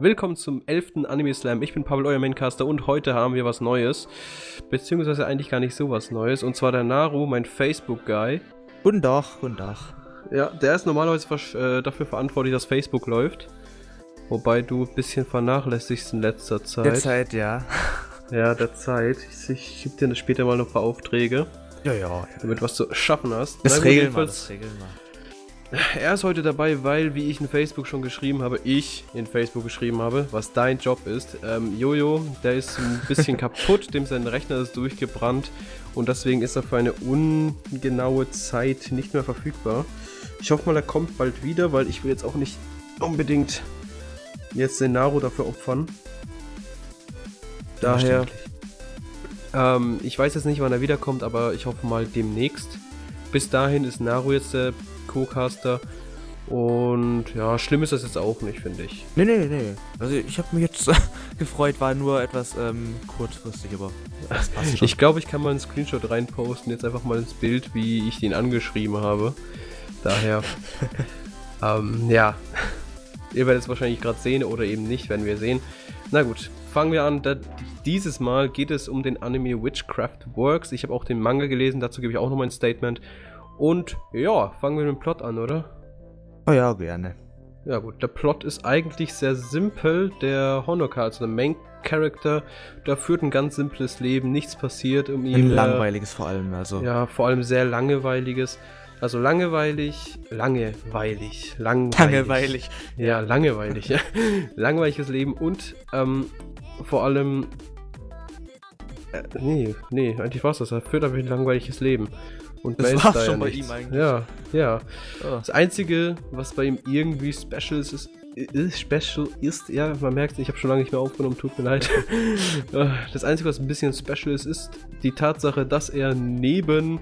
Willkommen zum 11. Anime Slam. Ich bin Pavel, euer Maincaster und heute haben wir was Neues. Beziehungsweise eigentlich gar nicht so was Neues. Und zwar der Naru, mein Facebook-Guy. Guten Tag, guten Tag. Ja, der ist normalerweise äh, dafür verantwortlich, dass Facebook läuft. Wobei du ein bisschen vernachlässigst in letzter Zeit. Der Zeit, ja. Ja, der Zeit. Ich, ich gebe dir später mal noch ein paar Aufträge. Ja, ja. ja damit was zu schaffen hast. Das regeln wir, das regeln wir. Er ist heute dabei, weil, wie ich in Facebook schon geschrieben habe, ich in Facebook geschrieben habe, was dein Job ist. Ähm, Jojo, der ist ein bisschen kaputt, dem sein Rechner ist durchgebrannt und deswegen ist er für eine ungenaue Zeit nicht mehr verfügbar. Ich hoffe mal, er kommt bald wieder, weil ich will jetzt auch nicht unbedingt jetzt den Naru dafür opfern. Daher, ähm, ich weiß jetzt nicht, wann er wiederkommt, aber ich hoffe mal demnächst. Bis dahin ist Naru jetzt der Co-Caster. Und ja, schlimm ist das jetzt auch nicht, finde ich. Nee, nee, nee. Also ich habe mich jetzt gefreut, war nur etwas ähm, kurzfristig, aber das passt schon. Ich glaube, ich kann mal einen Screenshot reinposten, jetzt einfach mal ins Bild, wie ich ihn angeschrieben habe. Daher, ähm, ja. Ihr werdet es wahrscheinlich gerade sehen oder eben nicht, werden wir sehen. Na gut, fangen wir an. Da, dieses Mal geht es um den Anime Witchcraft Works. Ich habe auch den Manga gelesen, dazu gebe ich auch nochmal ein Statement. Und ja, fangen wir mit dem Plot an, oder? Oh ja, gerne. Ja gut, der Plot ist eigentlich sehr simpel. Der Honoka, also der Main Character, der führt ein ganz simples Leben, nichts passiert um ihn. Ein langweiliges vor allem, also. Ja, vor allem sehr langweiliges. Also langweilig, langeweilig, langweilig. Langeweilig. Ja, langweilig. Ja. Langweiliges Leben und ähm, vor allem. Äh, nee, nee, eigentlich war es das. Er führt einfach ein langweiliges Leben. Und das war schon ja bei ihm eigentlich. Ja, ja. Oh. Das Einzige, was bei ihm irgendwie special ist, ist, ist special ist, ja, man merkt, ich habe schon lange nicht mehr aufgenommen, tut mir leid. das Einzige, was ein bisschen special ist, ist die Tatsache, dass er neben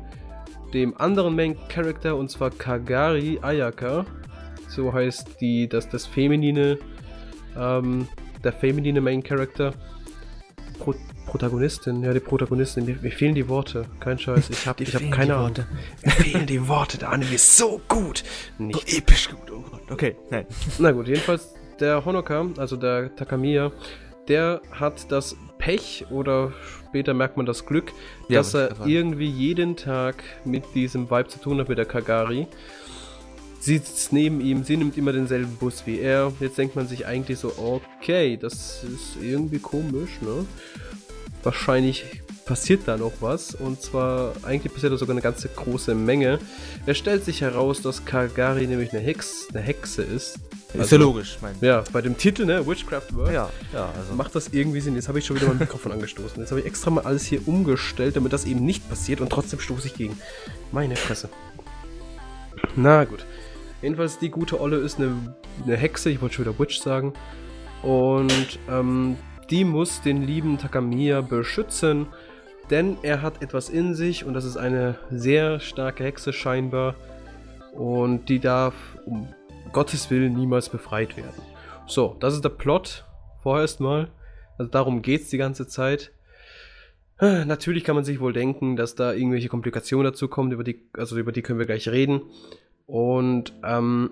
dem anderen Main Character, und zwar Kagari Ayaka, so heißt die, das, das feminine, ähm, der feminine Main Character, Protagonistin, ja, die Protagonistin. Mir, mir, fehlen die Worte. Kein Scheiß. Ich habe hab keine Ahnung. Mir fehlen die Worte. Der Anime ist so gut. Nicht so episch gut. Oh Gott. Okay, nein. Na gut, jedenfalls der Honoka, also der Takamiya, der hat das Pech oder später merkt man das Glück, ja, dass er irgendwie jeden Tag mit diesem Vibe zu tun hat, mit der Kagari. Sie sitzt neben ihm, sie nimmt immer denselben Bus wie er. Jetzt denkt man sich eigentlich so, okay, das ist irgendwie komisch, ne? Wahrscheinlich passiert da noch was. Und zwar, eigentlich passiert da sogar eine ganze große Menge. Es stellt sich heraus, dass Kagari nämlich eine, Hex, eine Hexe ist. Also, ist ja logisch, mein Ja, bei dem Titel, ne, Witchcraft World, ja, ja, also. macht das irgendwie Sinn. Jetzt habe ich schon wieder mein Mikrofon angestoßen. Jetzt habe ich extra mal alles hier umgestellt, damit das eben nicht passiert und trotzdem stoße ich gegen. Meine Fresse. Na gut. Jedenfalls, die gute Olle ist eine, eine Hexe, ich wollte schon wieder Witch sagen. Und ähm, die muss den lieben Takamiya beschützen, denn er hat etwas in sich und das ist eine sehr starke Hexe scheinbar und die darf um Gottes Willen niemals befreit werden. So, das ist der Plot vorerst mal. Also darum geht es die ganze Zeit. Natürlich kann man sich wohl denken, dass da irgendwelche Komplikationen dazu kommen, über die, also über die können wir gleich reden. Und ähm,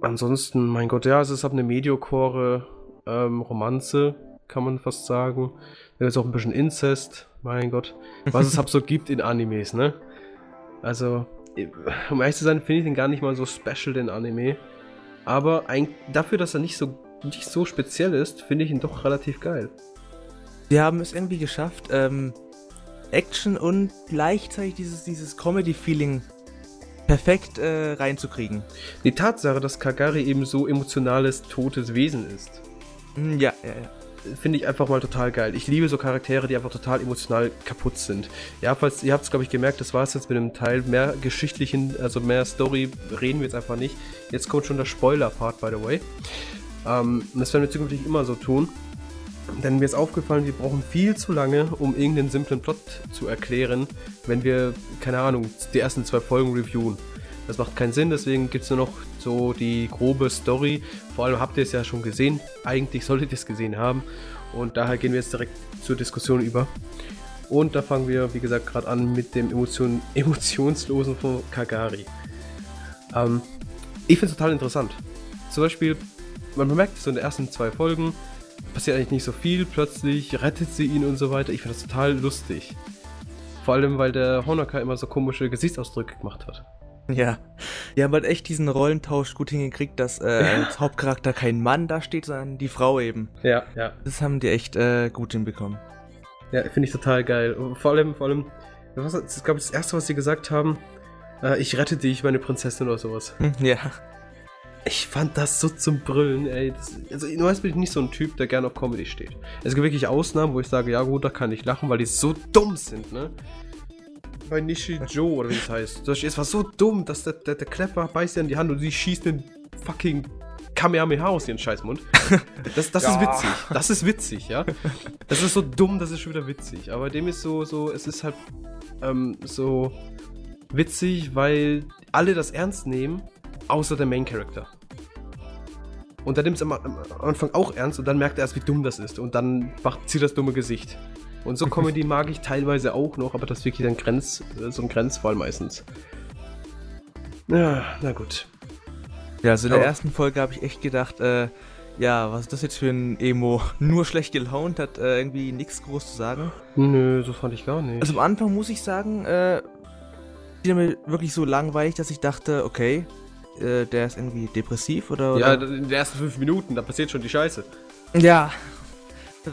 ansonsten, mein Gott, ja, es ist halt eine Mediocore ähm, Romanze, kann man fast sagen. Da ist auch ein bisschen Inzest, mein Gott. Was es so gibt in Animes, ne? Also, um ehrlich zu sein, finde ich den gar nicht mal so special, den Anime. Aber ein, dafür, dass er nicht so, nicht so speziell ist, finde ich ihn doch relativ geil. Sie haben es irgendwie geschafft, ähm, Action und gleichzeitig dieses, dieses Comedy-Feeling perfekt äh, reinzukriegen. Die Tatsache, dass Kagari eben so emotionales, totes Wesen ist. Hm, ja, ja, ja finde ich einfach mal total geil. Ich liebe so Charaktere, die einfach total emotional kaputt sind. Ja, falls ihr habt es, glaube ich, gemerkt, das war es jetzt mit dem Teil. Mehr geschichtlichen, also mehr Story reden wir jetzt einfach nicht. Jetzt kommt schon der Spoiler-Part, by the way. Ähm, das werden wir zukünftig immer so tun. Denn mir ist aufgefallen, wir brauchen viel zu lange, um irgendeinen simplen Plot zu erklären, wenn wir, keine Ahnung, die ersten zwei Folgen reviewen. Das macht keinen Sinn, deswegen gibt es nur noch so die grobe Story. Vor allem habt ihr es ja schon gesehen. Eigentlich solltet ihr es gesehen haben. Und daher gehen wir jetzt direkt zur Diskussion über. Und da fangen wir, wie gesagt, gerade an mit dem Emotion Emotionslosen von Kagari. Ähm, ich finde es total interessant. Zum Beispiel, man merkt so in den ersten zwei Folgen, passiert eigentlich nicht so viel, plötzlich rettet sie ihn und so weiter. Ich finde das total lustig. Vor allem, weil der Honoka immer so komische Gesichtsausdrücke gemacht hat. Ja. Die haben halt echt diesen Rollentausch gut hingekriegt, dass äh, als Hauptcharakter kein Mann da steht, sondern die Frau eben. Ja, ja. Das haben die echt äh, gut hinbekommen. Ja, finde ich total geil. Vor allem, vor allem, was, das ist, glaube ich, das erste, was sie gesagt haben, äh, ich rette dich, meine Prinzessin oder sowas. Hm, Ja. Ich fand das so zum Brüllen, ey. Das, also, du weißt, bin ich nicht so ein Typ, der gerne auf Comedy steht. Es gibt wirklich Ausnahmen, wo ich sage, ja gut, da kann ich lachen, weil die so dumm sind, ne? Bei Nishi Joe, oder wie das heißt. Das ist was so dumm, dass der, der, der Klepper beißt ihr in die Hand und sie schießt den fucking Kamehameha aus ihren Scheißmund. Das, das ist Ja. witzig. Das ist witzig, ja. Das ist so dumm, das ist schon wieder witzig. Aber dem ist so, so, es ist halt ähm, so witzig, weil alle das ernst nehmen, außer der Main Character. Und der nimmt es am, am Anfang auch ernst und dann merkt er erst, wie dumm das ist. Und dann macht sie das dumme Gesicht. Und so Comedy mag ich teilweise auch noch, aber das ist wirklich ein Grenz, so ein Grenzfall meistens. Ja, na gut. Ja, also in der ersten Folge habe ich echt gedacht, äh, ja, was ist das jetzt für ein Emo? Nur schlecht gelaunt, hat äh, irgendwie nichts groß zu sagen. Nö, so fand ich gar nicht. Also am Anfang muss ich sagen, äh, wieder mir wirklich so langweilig, dass ich dachte, okay, äh, der ist irgendwie depressiv oder. ja, oder? in den ersten fünf Minuten, da passiert schon die Scheiße. ja.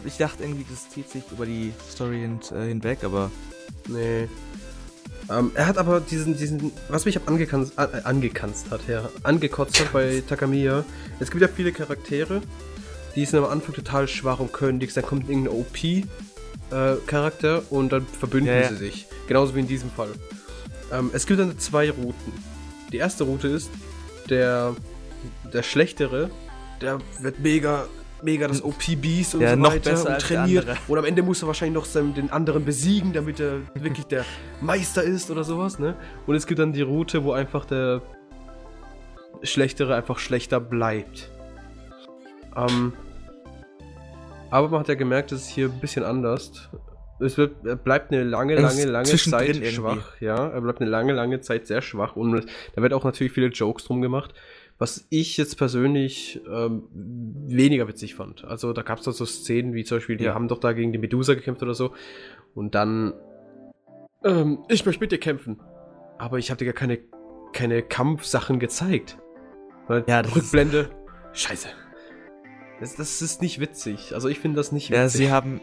Ich dachte irgendwie, das zieht sich über die Story hin, äh, hinweg, aber Nee. Ähm, er hat aber diesen, diesen, was mich angekanzt, äh, angekanzt hat, ja, angekotzt hat bei Takamiya. Es gibt ja viele Charaktere, die sind am Anfang total schwach und können nichts. Dann kommt irgendein OP-Charakter äh, und dann verbünden Ja, ja. sie sich. Genauso wie in diesem Fall. Ähm, es gibt dann zwei Routen. Die erste Route ist, der, der Schlechtere, der wird mega, mega das OP-Beast und Ja, so noch weiter besser und trainiert. Und am Ende muss er wahrscheinlich noch seinen, den anderen besiegen, damit er wirklich der Meister ist oder sowas, ne? Und es gibt dann die Route, wo einfach der Schlechtere einfach schlechter bleibt. Ähm, aber man hat ja gemerkt, es ist hier ein bisschen anders. Es wird, er bleibt eine lange, Es lange, lange Zeit irgendwie. schwach. Ja, er bleibt eine lange, lange Zeit sehr schwach. Und da wird auch natürlich viele Jokes drum gemacht. Was ich jetzt persönlich ähm, weniger witzig fand. Also da gab es doch so Szenen wie zum Beispiel, die Ja. haben doch da gegen die Medusa gekämpft oder so. Und dann, ähm, ich möchte mit dir kämpfen. Aber ich habe dir gar keine, keine Kampfsachen gezeigt. Weil Ja, das Rückblende. Scheiße. Das, das ist nicht witzig. Also ich finde das nicht witzig. ja, sie haben,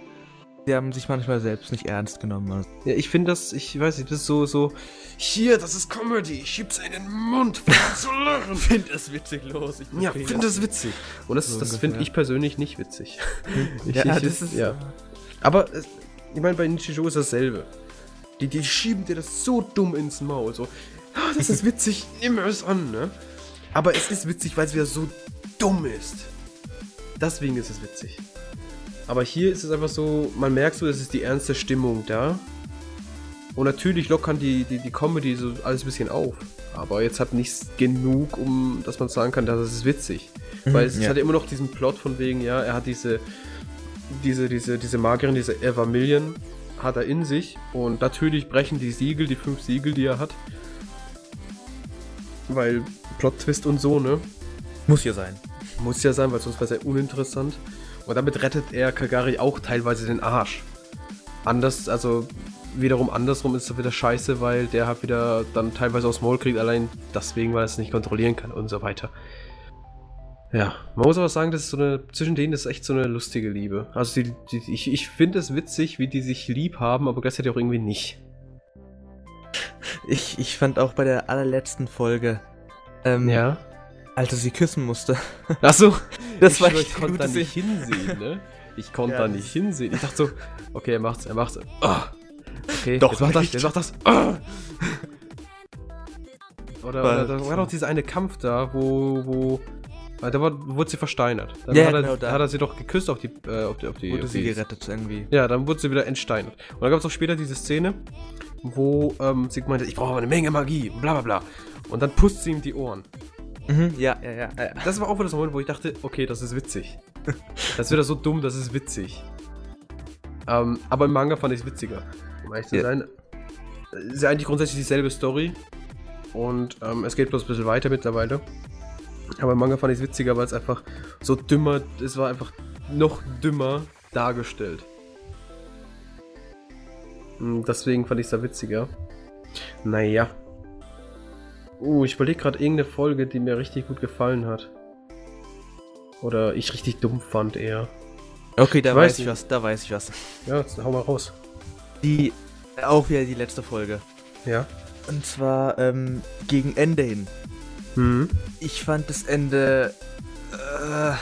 sie haben sich manchmal selbst nicht ernst genommen. Also, Ja, ich finde das, ich weiß nicht, das ist so, so, hier, das ist Comedy, schieb's in den Mund, zu lachen. find es witzig los. Ich Ja, finde das witzig. Und das, So das finde ich persönlich nicht witzig. Ich, Ja, ich, das ist. ja. Aber, es, ich meine, bei Nichijou ist dasselbe. Die, die schieben dir das so dumm ins Maul, so, ah, das ist witzig, nimm es an, ne? Aber es ist witzig, weil es wieder so dumm ist. Deswegen ist es witzig. Aber hier ist es einfach so, man merkt so, es ist die ernste Stimmung da. Und natürlich lockern die, die, die Comedy so alles ein bisschen auf. Aber jetzt hat nichts genug, um dass man sagen kann, das ist witzig. Weil es ja. hat immer noch diesen Plot von wegen, ja, er hat diese, diese, diese, diese Magierin, diese Eva Million, hat er in sich. Und natürlich brechen die Siegel, die fünf Siegel, die er hat. Weil Plot-Twist und so, ne? Muss ja sein. Muss ja sein, weil sonst wäre es ja uninteressant. Und damit rettet er Kagari auch teilweise den Arsch. Anders, also wiederum andersrum ist es wieder scheiße, weil der halt wieder dann teilweise aufs Maul kriegt, allein deswegen, weil er es nicht kontrollieren kann und so weiter. Ja, man muss aber sagen, das ist so eine, zwischen denen ist echt so eine lustige Liebe. Also die, die, ich, ich finde es witzig, wie die sich lieb haben, aber gleichzeitig auch irgendwie nicht. Ich, ich fand auch bei der allerletzten Folge, ähm, Ja. Als er sie küssen musste. Achso, Das ich, war schwör, ich konnte da nicht hinsehen, ne? Ich konnte Ja, da nicht hinsehen. Ich dachte so, okay, er macht's, er macht's. Ah. Okay, Doch jetzt macht das, jetzt macht das. Ah. Oder, oder da war doch dieser eine Kampf da, wo, wo, ah, da war, wurde sie versteinert. Dann Ja, hat, er, genau, da. hat er sie doch geküsst auf die, äh, auf die, auf die, Wurde auf sie die gerettet irgendwie. Ja, dann wurde sie wieder entsteinert. Und dann gab es auch später diese Szene, wo ähm, sie meinte, ich brauche aber eine Menge Magie, bla bla bla. Und dann pusst sie ihm die Ohren. Mhm, ja, ja, ja. Das war auch wieder das Moment, wo ich dachte, okay, das ist witzig. Das ist wieder so dumm, das ist witzig. Ähm, aber im Manga fand ich es witziger. Um ehrlich zu Ja. sein. Es ist ja eigentlich grundsätzlich dieselbe Story. Und ähm, es geht bloß ein bisschen weiter mittlerweile. Aber im Manga fand ich es witziger, weil es einfach so dümmer, es war einfach noch dümmer dargestellt. Hm, Deswegen fand ich es da witziger. Naja. Uh, ich überlege gerade irgendeine Folge, die mir richtig gut gefallen hat. Oder ich richtig dumm fand eher. Okay, da Ich weiß, weiß ich was, da weiß ich was. Ja, jetzt hau mal raus. Die, auch wieder die letzte Folge. Ja. Und zwar, ähm, gegen Ende hin. Mhm. Ich fand das Ende, äh,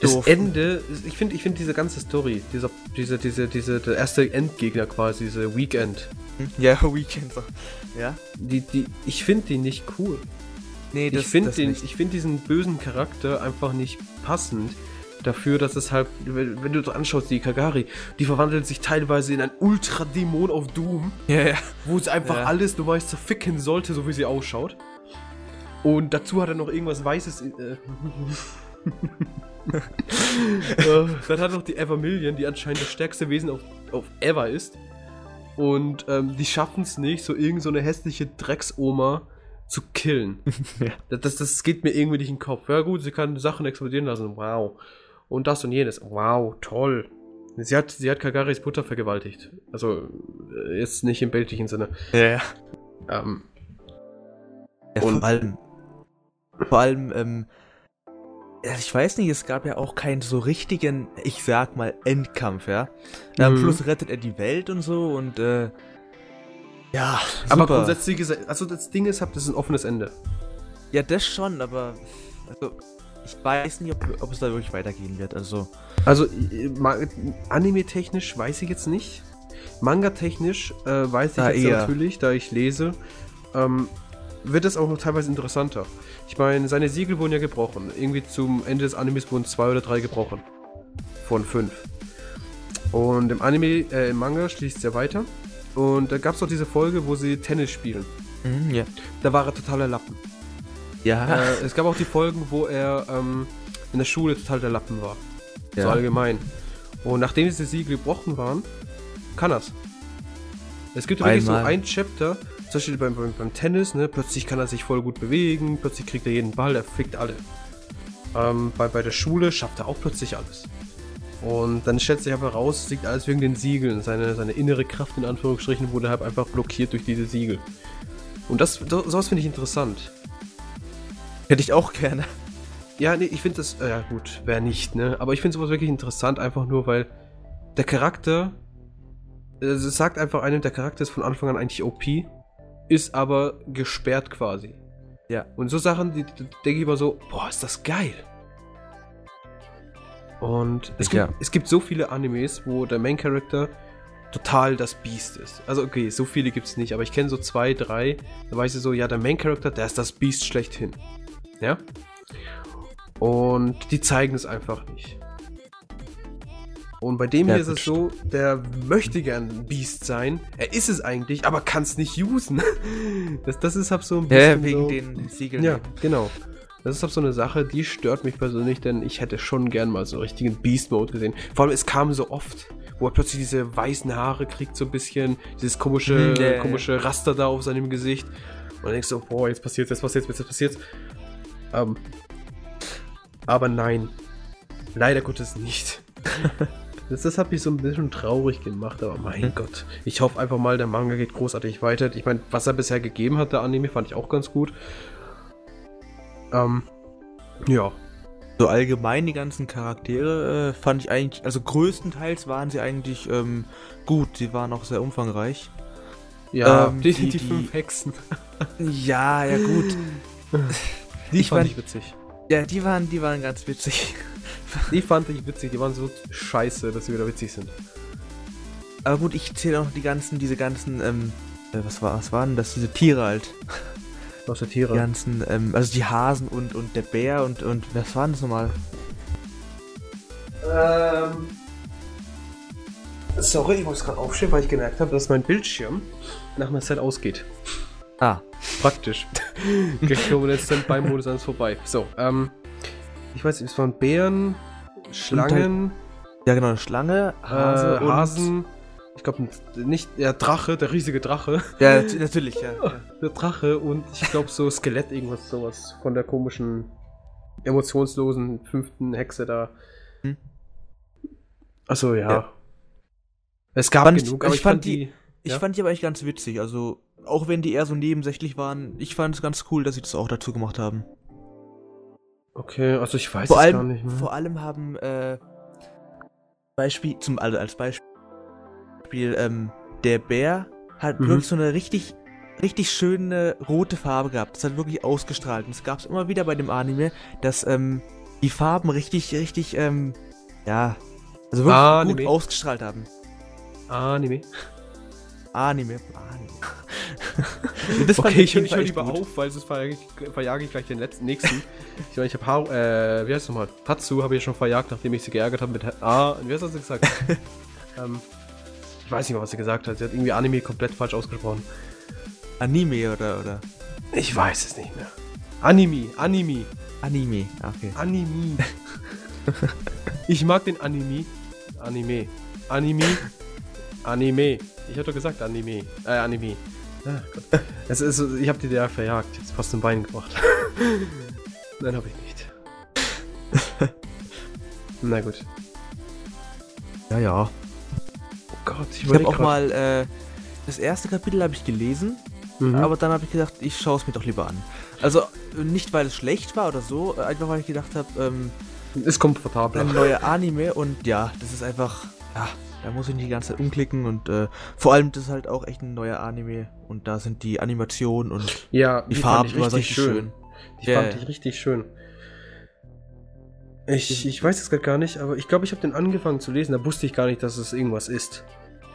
Das doof. Ende, ich finde ich find diese ganze Story, dieser, diese, diese, diese, der erste Endgegner quasi, diese Weekend, Hm? Ja, Weekend so. Ja? die, die, ich finde die nicht cool. Nee, ich finde das den, nicht. ich finde diesen bösen Charakter einfach nicht passend dafür, dass es halt, wenn, du so anschaust, die Kagari, die verwandelt sich teilweise in ein Ultradämon auf Doom, Ja, ja. wo es einfach Ja. alles, du weißt, zerficken sollte, so wie sie ausschaut. Und dazu hat er noch irgendwas Weißes. in- Äh, äh, dann hat er noch die Evermillion, die anscheinend das stärkste Wesen auf, auf Ever ist. Und ähm, die schaffen es nicht, so irgend so eine hässliche Drecksoma zu killen. Ja. das, das, das geht mir irgendwie nicht in den Kopf. Ja gut, sie kann Sachen explodieren lassen. Wow. Und das und jenes. Wow, toll. Sie hat, sie hat Kagaris Mutter vergewaltigt. Also, äh, jetzt nicht im bildlichen Sinne. Ja, ja. Ähm, Ja, Und- vor allem, vor allem, ähm, ich weiß nicht, es gab ja auch keinen so richtigen, ich sag mal, Endkampf, ja. Am Mhm. Schluss rettet er die Welt und so und, äh, ja, aber super. grundsätzlich ist, also das Ding ist, das ist ein offenes Ende. Ja, das schon, aber, also, ich weiß nicht, ob, ob es da wirklich weitergehen wird, also. Also, äh, anime-technisch weiß ich jetzt nicht. Manga-technisch äh, weiß ich Da jetzt eher. natürlich, da ich lese. Ähm, wird es auch noch teilweise interessanter. Ich meine, seine Siegel wurden ja gebrochen. Irgendwie zum Ende des Animes wurden zwei oder drei gebrochen. Von fünf. Und im Anime, äh, im Manga schließt es ja weiter. Und da gab es auch diese Folge, wo sie Tennis spielen. Mhm, ja. Da war er totaler Lappen. Ja, äh, es gab auch die Folgen, wo er ähm, in der Schule total der Lappen war. So Ja. allgemein. Und nachdem diese Siegel gebrochen waren, kann er's. Es gibt wirklich so ein Chapter, zum Beispiel beim, beim, beim Tennis, ne, plötzlich kann er sich voll gut bewegen, plötzlich kriegt er jeden Ball, er fickt alle. Ähm, bei, bei der Schule schafft er auch plötzlich alles. Und dann stellt sich aber raus, es liegt alles wegen den Siegeln. Seine, seine innere Kraft in Anführungsstrichen wurde halt einfach blockiert durch diese Siegel. Und das, so- sowas finde ich interessant. hätte ich auch gerne. Ja, nee, ich finde das, äh, ja gut, wer nicht, ne? Aber ich finde sowas wirklich interessant, einfach nur, weil der Charakter, äh, es sagt einfach einem, der Charakter ist von Anfang an eigentlich OP, ist aber gesperrt quasi. Ja. Und so Sachen, die, die denke ich immer so, boah, ist das geil. Und es gibt, Ja. es gibt so viele Animes, wo der Main Character total das Biest ist. Also okay, so viele gibt es nicht, aber ich kenne so zwei, drei, da weiß ich so, ja, der Main Character, der ist das Biest schlechthin. Ja? Und die zeigen es einfach nicht. Und bei dem Ja, hier ist es so, der möchte gern ein Biest sein. Er ist es eigentlich, aber kann es nicht usen. Das, das ist halt so ein Ja, bisschen wegen so, den Siegeln. Ja, genau. Das ist halt so eine Sache, die stört mich persönlich, denn ich hätte schon gern mal so einen richtigen Beast-Mode gesehen. Vor allem, es kam so oft, wo er plötzlich diese weißen Haare kriegt, so ein bisschen, dieses komische, Mhm, ja, ja, komische Raster da auf seinem Gesicht. Und dann denkst du, boah, jetzt passiert's, jetzt passiert's, jetzt passiert's. Ähm, aber nein. Leider Gottes nicht. Das, das hat mich so ein bisschen traurig gemacht, aber mein Mhm. Gott. Ich hoffe einfach mal, der Manga geht großartig weiter. Ich meine, was er bisher gegeben hat, der Anime, fand ich auch ganz gut. Ähm, ja. So allgemein die ganzen Charaktere äh, fand ich eigentlich, also größtenteils waren sie eigentlich ähm, gut, sie waren auch sehr umfangreich. Ja, Ähm, die, die- die, die- fünf Hexen. Ja, ja gut. Die Ich fand fand- ich witzig. Ja, die waren, die waren ganz witzig. Die fand ich witzig. Die waren so scheiße, dass sie wieder witzig sind. Aber gut, ich zähle auch noch die ganzen, diese ganzen, ähm, äh, was war, was waren das? Diese Tiere halt. Der Die Tiere. ganzen, ähm, also die Hasen und, und der Bär und, und was waren das nochmal? Ähm. Sorry, ich muss gerade aufstehen, weil ich gemerkt habe, dass mein Bildschirm nach einer Zeit ausgeht. Ah, Praktisch. Gleich kommen wir jetzt dann beim Modus alles vorbei. So, ähm. Ich weiß nicht, es waren Bären, Schlangen, ja genau, eine Schlange, Hase äh, Hasen Ich glaube, nicht der Drache, der riesige Drache. Ja, nat- natürlich, ja. ja. Der Drache und ich glaube so Skelett, irgendwas sowas von der komischen, emotionslosen fünften Hexe da. Hm. Achso, ja. Ja. Es gab Fand ich- genug, aber ich ich, fand fand die. Ich Ja? fand die aber echt ganz witzig. Also, auch wenn die eher so nebensächlich waren, ich fand es ganz cool, dass sie das auch dazu gemacht haben. Okay, also ich weiß Vor es allem, gar nicht mehr. vor allem haben, äh, Beispiel, zum, also als Beispiel, ähm, der Bär hat Mhm. wirklich so eine richtig, richtig schöne rote Farbe gehabt. Das hat wirklich ausgestrahlt. Und es gab es immer wieder bei dem Anime, dass, ähm, die Farben richtig, richtig, ähm, ja, also wirklich Anime. gut ausgestrahlt haben. Anime. Anime, Anime. das Okay, ich, ich höre lieber gut. auf, weil sonst verjage ich, verjage ich gleich den letzten, nächsten. ich meine, ich habe Haru, äh, wie heißt es nochmal? Tatsu habe ich ja schon verjagt, nachdem ich sie geärgert habe mit, ah, wie hast du das gesagt? ähm, ich weiß nicht mehr, was sie gesagt hat. Sie hat irgendwie Anime komplett falsch ausgesprochen. Anime oder, oder? Ich weiß es nicht mehr. Anime, Anime, Anime, ah, okay. Anime. ich mag den Anime. Anime. Anime. Anime. Ich doch gesagt Anime. Äh, Anime. Ah, Gott. Es ist, ich hab die da verjagt. Jetzt fast ein Bein gebracht. Nein, hab ich nicht. Na gut. Ja, ja. Oh Gott, ich Ich habe auch mal, äh, das erste Kapitel habe ich gelesen, Mhm. aber dann habe ich gedacht, ich schaue es mir doch lieber an. Also nicht, weil es schlecht war oder so, einfach weil ich gedacht habe, ähm, ist komfortabler. ein neuer Anime und ja, das ist einfach, ja, da muss ich nicht die ganze Zeit umklicken und äh, vor allem das ist halt auch echt ein neuer Anime und da sind die Animationen und Ja, die, fand Farben immer richtig richtig schön. Die Ja, fand ich richtig schön. Ich, ich weiß es gerade gar nicht, aber ich glaube, ich habe den angefangen zu lesen, da wusste ich gar nicht, dass es irgendwas ist.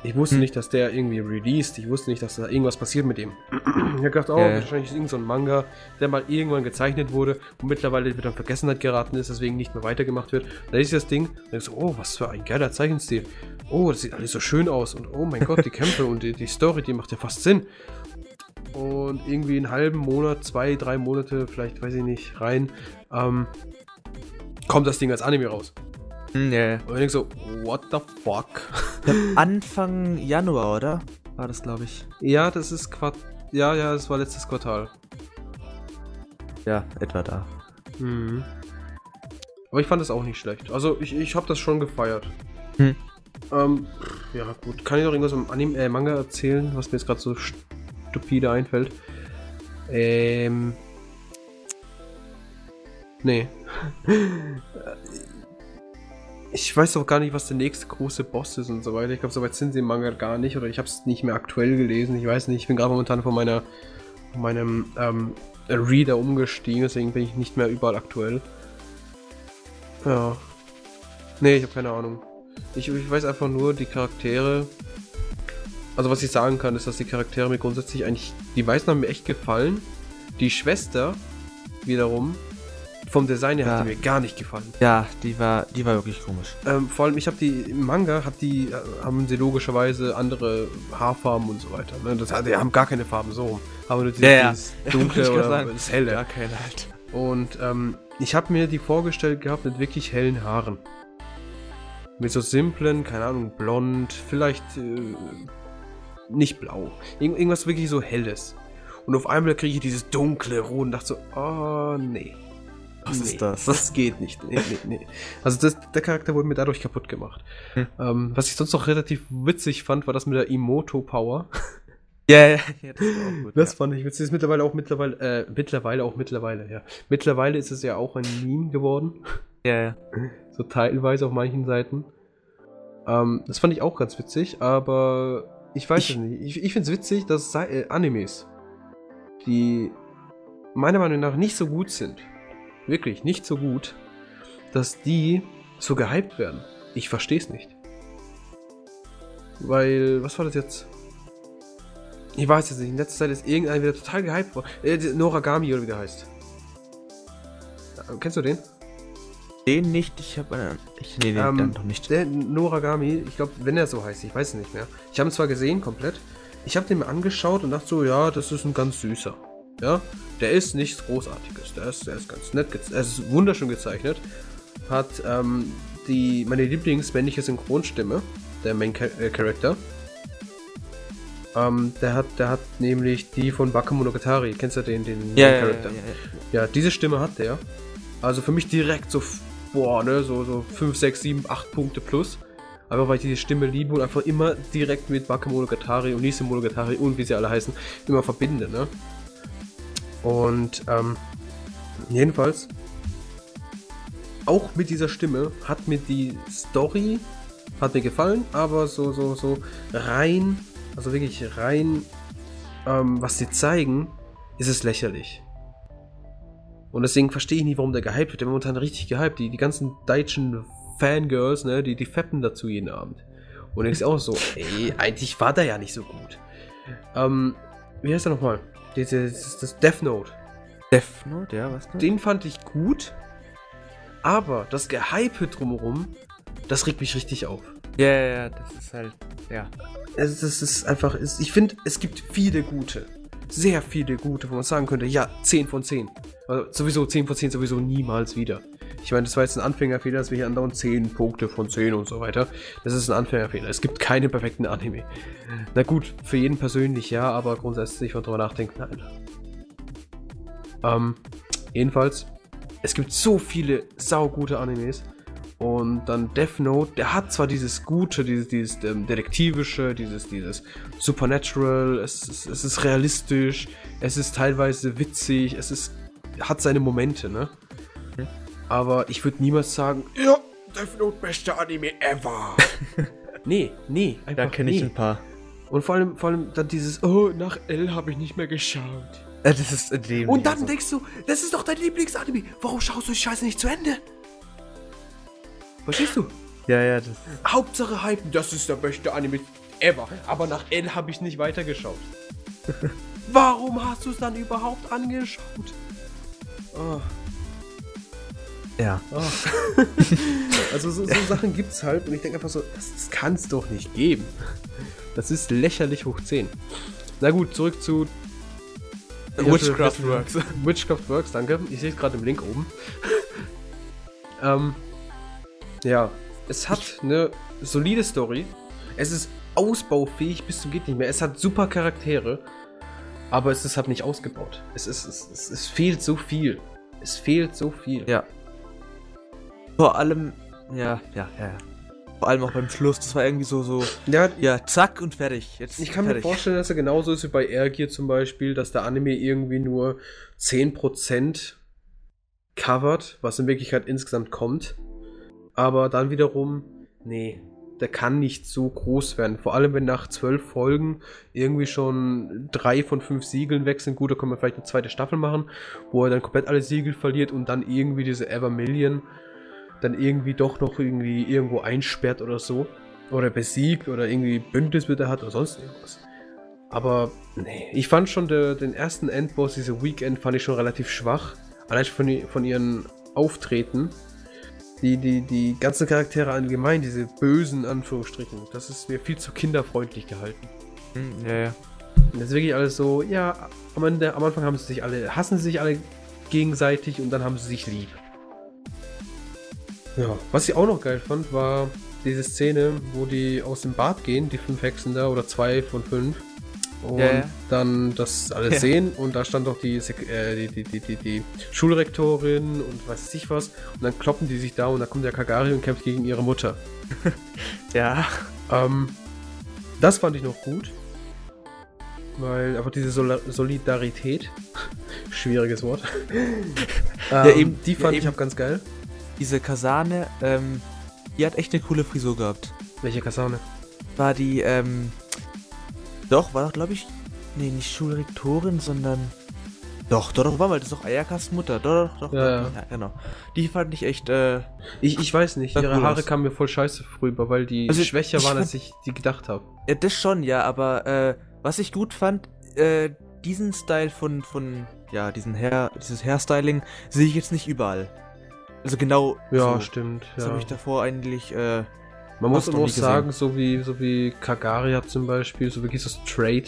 Ich wusste Hm. nicht, dass der irgendwie released, ich wusste nicht, dass da irgendwas passiert mit ihm. ich habe gedacht, oh, ja. wahrscheinlich ist irgend so ein Manga, der mal irgendwann gezeichnet wurde und mittlerweile wieder in Vergessenheit geraten ist, deswegen nicht mehr weitergemacht wird. Da ist das Ding, und ich so, oh, was für ein geiler Zeichenstil. Oh, das sieht alles so schön aus und oh mein Gott, die Kämpfe und die, die Story, die macht ja fast Sinn. Und irgendwie einen halben Monat, zwei, drei Monate, vielleicht weiß ich nicht, rein, ähm, kommt das Ding als Anime raus. Hm, ja, ja. Und ich denke so, what the fuck? Anfang Januar, oder? War das, glaube ich. ja, das ist Quart ja, ja, das war letztes Quartal. Ja, etwa da. Mhm. Aber ich fand das auch nicht schlecht. Also ich, ich habe das schon gefeiert. Hm. Ähm, ja gut, kann ich noch irgendwas im Anime, äh, Manga erzählen, was mir jetzt gerade so stupide einfällt? Ähm. Nee. Ich weiß auch gar nicht, was der nächste große Boss ist und so weiter. Ich glaube, soweit sind sie im Manga gar nicht. Oder ich habe es nicht mehr aktuell gelesen. Ich weiß nicht. Ich bin gerade momentan von meiner von meinem ähm, Reader umgestiegen, deswegen bin ich nicht mehr überall aktuell. Ja. Nee, ich habe keine Ahnung. Ich, ich weiß einfach nur, die Charaktere. Also was ich sagen kann, ist, dass die Charaktere mir grundsätzlich eigentlich. Die Weißen haben mir echt gefallen. Die Schwester wiederum. Vom Design her Ja. hat die mir gar nicht gefallen. Ja, die war, die war wirklich komisch. Ähm, vor allem, ich habe die im Manga, hat die, äh, haben sie logischerweise andere Haarfarben und so weiter. Ne? Das, die haben gar keine Farben so rum. Aber nur dieses, Ja, ja. dieses dunkle oder sagen. das helle. Ja, keine halt. Und ähm, ich habe mir die vorgestellt gehabt mit wirklich hellen Haaren. Mit so simplen, keine Ahnung, blond, vielleicht äh, nicht blau. Irgend, irgendwas wirklich so helles. Und auf einmal kriege ich dieses dunkle Rot und dachte so, oh nee. Was nee, ist das? Das geht nicht. Nee, nee, nee. Also das, der Charakter wurde mir dadurch kaputt gemacht. Hm. Ähm, was ich sonst noch relativ witzig fand, war das mit der Emoto-Power. Ja, ja, ja, das gut. Das ja. fand ich witzig. Ist mittlerweile auch mittlerweile, äh, mittlerweile auch mittlerweile, ja. Mittlerweile ist es ja auch ein Meme geworden. ja, ja. So teilweise auf manchen Seiten. Ähm, das fand ich auch ganz witzig, aber ich weiß Ich- es nicht. Ich, ich finde es witzig, dass äh, Animes, die meiner Meinung nach nicht so gut sind, wirklich nicht so gut, dass die so gehypt werden. Ich verstehe es nicht. Weil, was war das jetzt? Ich weiß jetzt nicht. In letzter Zeit ist irgendein wieder total gehypt worden. Äh, Noragami oder wie der heißt. Äh, Kennst du den? Den nicht, ich habe einen. Ich, nee, nee, Ähm, dann noch nicht. Der Noragami, ich glaube, wenn er so heißt, ich weiß es nicht mehr. Ich habe ihn zwar gesehen, komplett. Ich habe den mir angeschaut und dachte so, ja, das ist ein ganz süßer. Ja, der ist nichts Großartiges. Der ist, der ist ganz nett, er ist wunderschön gezeichnet. Hat ähm, die, meine Lieblingsmännliche Synchronstimme, der Main äh, Character. Ähm, der hat, der hat nämlich die von Bakemonogatari. Kennst du den, den Ja, den ja, ja, Charakter? ja, Ja, diese Stimme hat der. Also für mich direkt so, boah, ne, so, so 5, 6, 7, 8 Punkte plus. Einfach weil ich diese Stimme liebe und einfach immer direkt mit Bakemonogatari und Nise Monogatari und wie sie alle heißen, immer verbinde, ne? Und, ähm, jedenfalls, auch mit dieser Stimme hat mir die Story, hat mir gefallen, aber so, so, so rein, also wirklich rein, ähm, was sie zeigen, ist es lächerlich. Und deswegen verstehe ich nicht, warum der gehypt wird. Der momentan richtig gehypt. Die, die ganzen deutschen Fangirls, ne, die, die feppen dazu jeden Abend. Und denkst auch so, ey, eigentlich war der ja nicht so gut. Ähm, wie heißt er nochmal? Dieses, das Death Note. Death Note, ja, was? Den fand ich gut, aber das Gehype drumherum, das regt mich richtig auf. Ja, ja, ja, das ist halt, ja. Es, das ist einfach, ich finde, es gibt viele gute. Sehr viele gute, wo man sagen könnte, ja, 10 von 10. Also sowieso 10 von 10, sowieso niemals wieder. Ich meine, das war jetzt ein Anfängerfehler, dass wir hier andauernd 10 Punkte von 10 und so weiter. Das ist ein Anfängerfehler. Es gibt keine perfekten Anime. Na gut, für jeden persönlich ja, aber grundsätzlich, wenn man drüber nachdenkt, nein. Ähm, jedenfalls, es gibt so viele saugute Animes. Und dann Death Note, der hat zwar dieses Gute, dieses, dieses ähm, Detektivische, dieses, dieses Supernatural, es, ist- es ist realistisch, es ist teilweise witzig, es ist, hat seine Momente, ne? Aber ich würde niemals sagen, ja, Death Note beste Anime ever. nee, nee, einfach Da kenne ich nee. ein paar. Und vor allem, vor allem dann dieses, oh, nach L habe ich nicht mehr geschaut. Äh, das ist in dem. Und dann also. denkst du, das ist doch dein Lieblingsanime. Warum schaust du die Scheiße nicht zu Ende? Verstehst du? Ja, ja, das. Hauptsache hypen, das ist der beste Anime ever. Aber nach L habe ich nicht weitergeschaut. Warum hast du es dann überhaupt angeschaut? Oh, Ja. oh. also so, so Sachen gibt's halt und ich denke einfach so, das, das kann es doch nicht geben. Das ist lächerlich hoch 10. Na gut, zurück zu Witchcraft Works. Witchcraft Works, danke. Ich sehe es gerade im Link oben. ähm, ja, es hat eine solide Story. Es ist ausbaufähig bis zum geht nicht mehr. Es hat super Charaktere, aber es ist halt nicht ausgebaut. Es ist es, es, es fehlt so viel. Es fehlt so viel. Ja. Vor allem, ja, ja, ja. Vor allem auch beim Schluss, das war irgendwie so, so, Ja, ja, zack und fertig. Jetzt Ich kann fertig. mir vorstellen, dass er genauso ist wie bei Airgear zum Beispiel, dass der Anime irgendwie nur 10% covert, was in Wirklichkeit insgesamt kommt. Aber dann wiederum, nee, der kann nicht so groß werden. Vor allem, wenn nach zwölf Folgen irgendwie schon drei von fünf Siegeln weg sind. Gut, da können wir vielleicht eine zweite Staffel machen, wo er dann komplett alle Siegel verliert und dann irgendwie diese Evermillion dann irgendwie doch noch irgendwie irgendwo einsperrt oder so. Oder besiegt oder irgendwie Bündnis mit er hat oder sonst irgendwas. Aber nee, ich fand schon der, den ersten Endboss, diese Weekend, fand ich schon relativ schwach. Allein schon von, von ihren Auftreten. Die, die, die ganzen Charaktere allgemein, diese bösen Anführungsstrichen, das ist mir viel zu kinderfreundlich gehalten. Hm, ja, ja. Das ist wirklich alles so, ja, am, Ende, am Anfang haben sie sich alle, hassen sie sich alle gegenseitig und dann haben sie sich lieb. Ja, was ich auch noch geil fand, war diese Szene, wo die aus dem Bad gehen, die fünf Hexen da, oder zwei von fünf. Und Ja, ja. dann das alles Ja. sehen und da stand doch die, äh, die, die, die, die, die Schulrektorin und weiß ich was. Und dann kloppen die sich da und dann kommt der Kagari und kämpft gegen ihre Mutter. Ja. Ähm, das fand ich noch gut. Weil einfach diese Sola Solidarität, schwieriges Wort. ähm, eben, die ja, fand ich eben. auch ganz geil. Diese Kasane, ähm, die hat echt eine coole Frisur gehabt. Welche Kasane? War die, ähm, doch, war doch, glaube ich, nee, nicht Schulrektorin, sondern, doch, doch, doch, war mal, das ist doch Ayakas Mutter, doch, doch, doch, Ja, doch, ja. genau. Die fand ich echt, äh, Ich, ich weiß nicht, ihre cool Haare aus. kamen mir voll scheiße rüber, weil die Also, schwächer waren, fand- als ich die gedacht habe. ja, das schon, ja, aber, äh, was ich gut fand, äh, diesen Style von, von, ja, diesen Hair, dieses Hairstyling sehe ich jetzt nicht überall. Also genau Ja, so. stimmt. Das Ja. habe ich davor eigentlich, äh, Man muss auch nie gesehen. sagen, so wie, so wie Kagari hat zum Beispiel, so wie dieses Trade.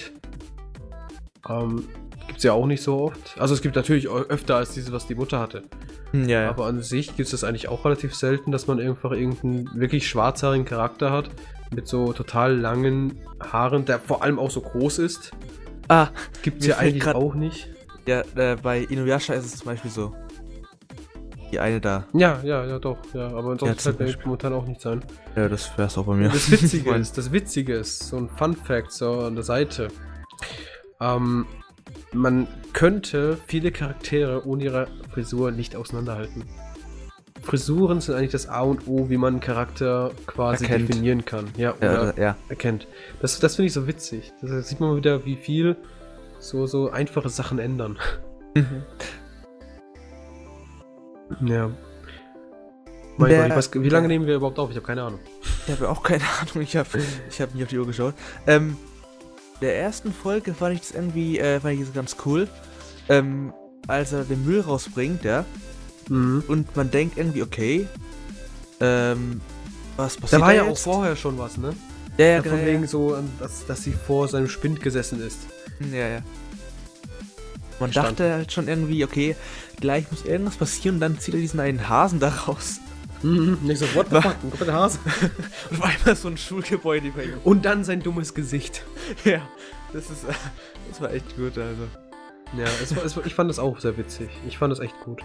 Ähm, gibt's ja auch nicht so oft. Also es gibt natürlich öfter als diese, was die Mutter hatte. Hm, Ja, ja. Aber an sich gibt es das eigentlich auch relativ selten, dass man einfach irgendeinen wirklich schwarzhaarigen Charakter hat. Mit so total langen Haaren, der vor allem auch so groß ist. ah, Gibt es ja eigentlich grad- auch nicht. ja, äh, bei Inuyasha ist es zum Beispiel so. Die eine da. Ja, ja, ja, doch. Ja, aber ansonsten fällt mir momentan auch nicht sein. Ja, das wär's auch bei mir. Das Witzige ist, das Witzige ist, so ein Fun Fact so an der Seite. Ähm, man könnte viele Charaktere ohne ihre Frisur nicht auseinanderhalten. Frisuren sind eigentlich das A und O, wie man einen Charakter quasi Erkennt. definieren kann. Ja, Ja, oder ja. erkennt. Das, das finde ich so witzig. Da sieht man wieder, wie viel so, so einfache Sachen ändern. Ja. Mein Der- Gott, weiß, wie lange nehmen wir überhaupt auf? Ich habe keine Ahnung. Ich habe auch keine Ahnung, ich habe ich hab nicht auf die Uhr geschaut. Ähm, der ersten Folge fand ich das irgendwie, äh, fand ich das ganz cool. Ähm, als er den Müll rausbringt, ja, Mhm. und man denkt irgendwie, okay, ähm, was Da passiert war ja auch vorher schon was, ne? Ja, ja, Ja, genau, von ja. wegen so, ähm, dass, dass sie vor seinem Spind gesessen ist. Ja, ja. Man Verstanden. dachte halt schon irgendwie, okay, gleich muss irgendwas passieren und dann zieht er diesen einen Hasen da raus. Mhm. Und ich so, what the fuck, ein kompletter Hase. Und auf einmal so ein Schulgebäude bei ihm. Und dann sein dummes Gesicht. Ja, das ist, das war echt gut, also. Ja, es war, es war, ich fand das auch sehr witzig. Ich fand das echt gut.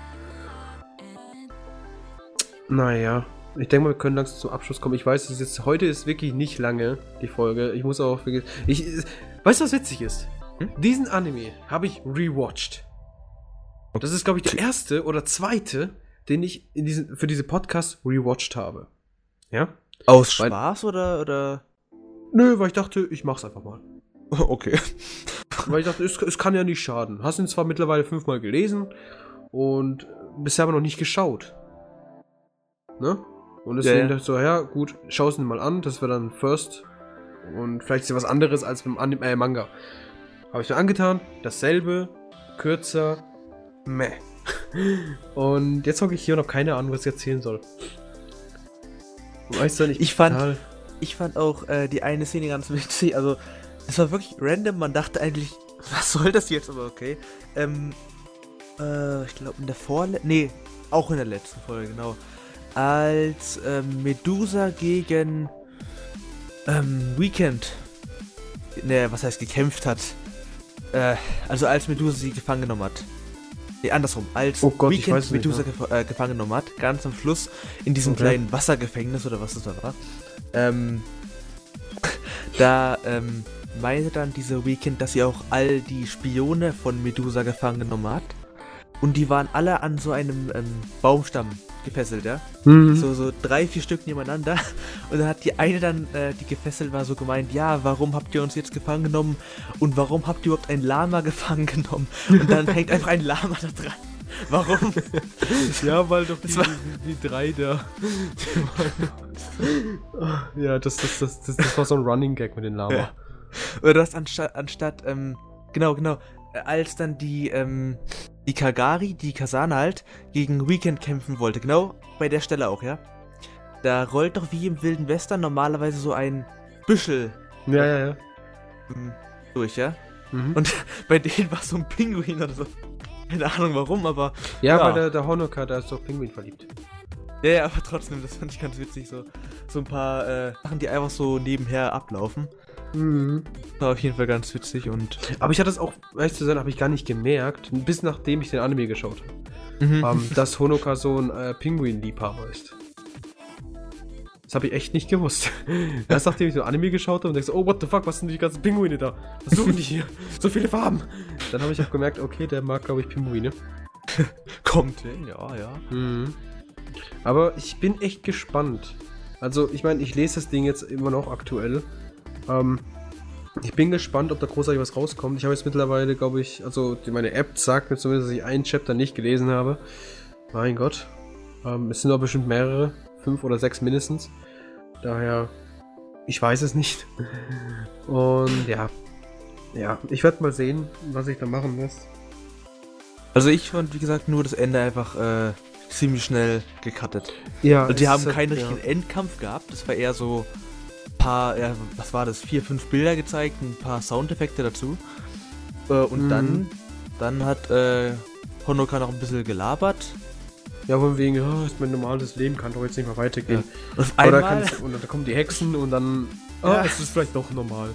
Naja, ich denke mal, wir können langsam zum Abschluss kommen. Ich weiß, es ist jetzt, heute ist wirklich nicht lange, die Folge. Ich muss auch wirklich. Ich, weißt du, was witzig ist? Hm? Diesen Anime habe ich rewatcht. Das ist, glaube ich, der erste oder zweite, den ich in diesen, für diese Podcast rewatcht habe. Ja? Aus Weil- Spaß oder, oder? Nö, weil ich dachte, ich mach's einfach mal. Okay. Weil ich dachte, es, es kann ja nicht schaden. Hast ihn zwar mittlerweile fünfmal gelesen und bisher aber noch nicht geschaut. Ne? Und deswegen Ja, ja. dachte ich so, ja, gut, schau es ihn mal an, das wäre dann First. Und vielleicht ist ja was anderes als beim Anim äh, Manga. Habe ich mir angetan, dasselbe, kürzer, meh. Und jetzt hocke ich hier und habe keine Ahnung, was ich erzählen soll. Weißt du nicht? Ich fand- total- Ich fand auch äh, die eine Szene ganz witzig. Also, es war wirklich random. Man dachte eigentlich, was soll das jetzt? Aber okay. Ähm, äh, ich glaube in der vorletzten. Nee, auch in der letzten Folge, genau. Als ähm, Medusa gegen ähm, Weekend. Ne, was heißt gekämpft hat. Äh, also als Medusa sie gefangen genommen hat. Nee, andersrum. Als Oh Gott, Weekend nicht Medusa mehr. gefa- äh, gefangen genommen hat, ganz am Schluss in diesem Okay. kleinen Wassergefängnis oder was das da war. Ähm, da ähm, meinte dann diese Weekend, dass sie auch all die Spione von Medusa gefangen genommen hat. Und die waren alle an so einem ähm, Baumstamm gefesselt, ja. Mhm. So, so drei, vier Stück nebeneinander. Und dann hat die eine dann, äh, die gefesselt war, so gemeint, ja, warum habt ihr uns jetzt gefangen genommen? Und warum habt ihr überhaupt ein Lama gefangen genommen? Und dann hängt einfach ein Lama da dran. Warum? Ja, weil doch die, die, die drei da. Die ja, das, das, das, das, war so ein Running Gag mit den Lama. Ja. Oder das anstatt, anstatt, ähm, genau, genau, als dann die, ähm, die Kagari, die Kasane halt, gegen Weekend kämpfen wollte, genau bei der Stelle auch, ja. Da rollt doch wie im Wilden Western normalerweise so ein Büschel Ja, ja, ja. ähm, durch, ja. Mhm. Und bei denen war so ein Pinguin oder so. Keine Ahnung warum, aber. ja, ja. weil der, der Honoka, der ist doch Pinguin verliebt. Ja, ja, aber trotzdem, das fand ich ganz witzig. So, so ein paar äh, Sachen, die einfach so nebenher ablaufen. Mhm. War auf jeden Fall ganz witzig und. Aber ich hatte es auch, ehrlich zu sein, habe ich gar nicht gemerkt, bis nachdem ich den Anime geschaut habe, Mhm. ähm, dass Honoka so ein äh, Pinguin-Liebhaber ist. Das habe ich echt nicht gewusst. Erst nachdem ich so Anime geschaut habe und denkst, oh, what the fuck, was sind die ganzen Pinguine da? Was suchen die hier? So viele Farben. Dann habe ich auch gemerkt, okay, der mag, glaube ich, Pinguine. Kommt hin, ja, ja. Mhm. Aber ich bin echt gespannt. Also, ich meine, ich lese das Ding jetzt immer noch aktuell. Ähm, ich bin gespannt, ob da großartig was rauskommt. Ich habe jetzt mittlerweile, glaube ich, also meine App sagt mir zumindest, dass ich einen Chapter nicht gelesen habe. Mein Gott. Ähm, es sind aber bestimmt mehrere. Fünf oder sechs mindestens. Daher, ich weiß es nicht. Und ja. Ja, ich werde mal sehen, was ich da machen lässt. Also ich fand, wie gesagt, nur das Ende einfach äh, ziemlich schnell gecuttet. Ja, Also die haben keinen ja. richtigen Endkampf gehabt. Das war eher so paar, ja, was war das, vier, fünf Bilder gezeigt, ein paar Soundeffekte dazu. Äh, und Mhm. dann, dann hat äh, Honoka noch ein bisschen gelabert. Ja, von wegen, oh, ist mein normales Leben, kann doch jetzt nicht mehr weitergehen. Und auf Oder einmal, und dann kommen die Hexen und dann, oh, Ja. es ist vielleicht doch normal.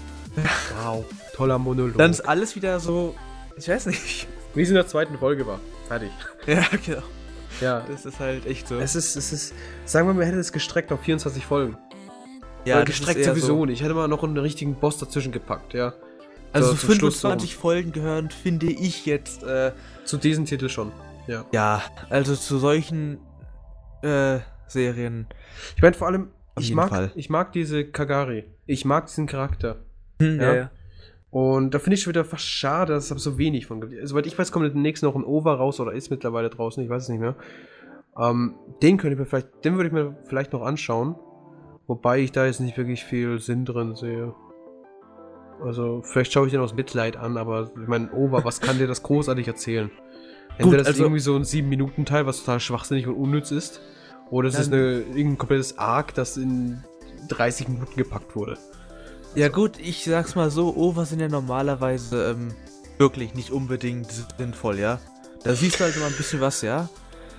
Wow, toller Monolog. dann ist alles wieder so, ich weiß nicht. Wie es in der zweiten Folge war. Fertig. Ja, genau. Ja. Das ist halt echt so. Es ist, es ist, sagen wir mal, man hätte es gestreckt auf 24 Folgen. Ja, Oder das ist gestreckt eher sowieso so. nicht. Ich hätte mal noch einen richtigen Boss dazwischen gepackt, ja. Also So, so zum Schluss 25 Folgen gehören, finde ich jetzt, äh, Zu diesem Titel schon. Ja. ja, also zu solchen, äh, Serien. Ich meine vor allem, Auf ich jeden mag, Fall. ich mag diese Kagari. Ich mag diesen Charakter. Hm, Ja. Und da finde ich schon wieder fast schade, dass es so wenig von gibt. Soweit ich weiß, kommt demnächst noch ein Over raus oder ist mittlerweile draußen, ich weiß es nicht mehr. Ähm, den könnte ich mir vielleicht, den würde ich mir vielleicht noch anschauen. Wobei ich da jetzt nicht wirklich viel Sinn drin sehe. Also, vielleicht schaue ich den aus Mitleid an, aber ich meine, Over, was kann dir das großartig erzählen? Entweder das ist also- irgendwie so ein 7-Minuten-Teil, was total schwachsinnig und unnütz ist, oder es ist eine, irgendein komplettes Arc, das in 30 Minuten gepackt wurde. Ja gut, ich sag's mal so, Over sind ja normalerweise ähm, wirklich nicht unbedingt sinnvoll, ja. Da siehst du halt immer ein bisschen was, ja.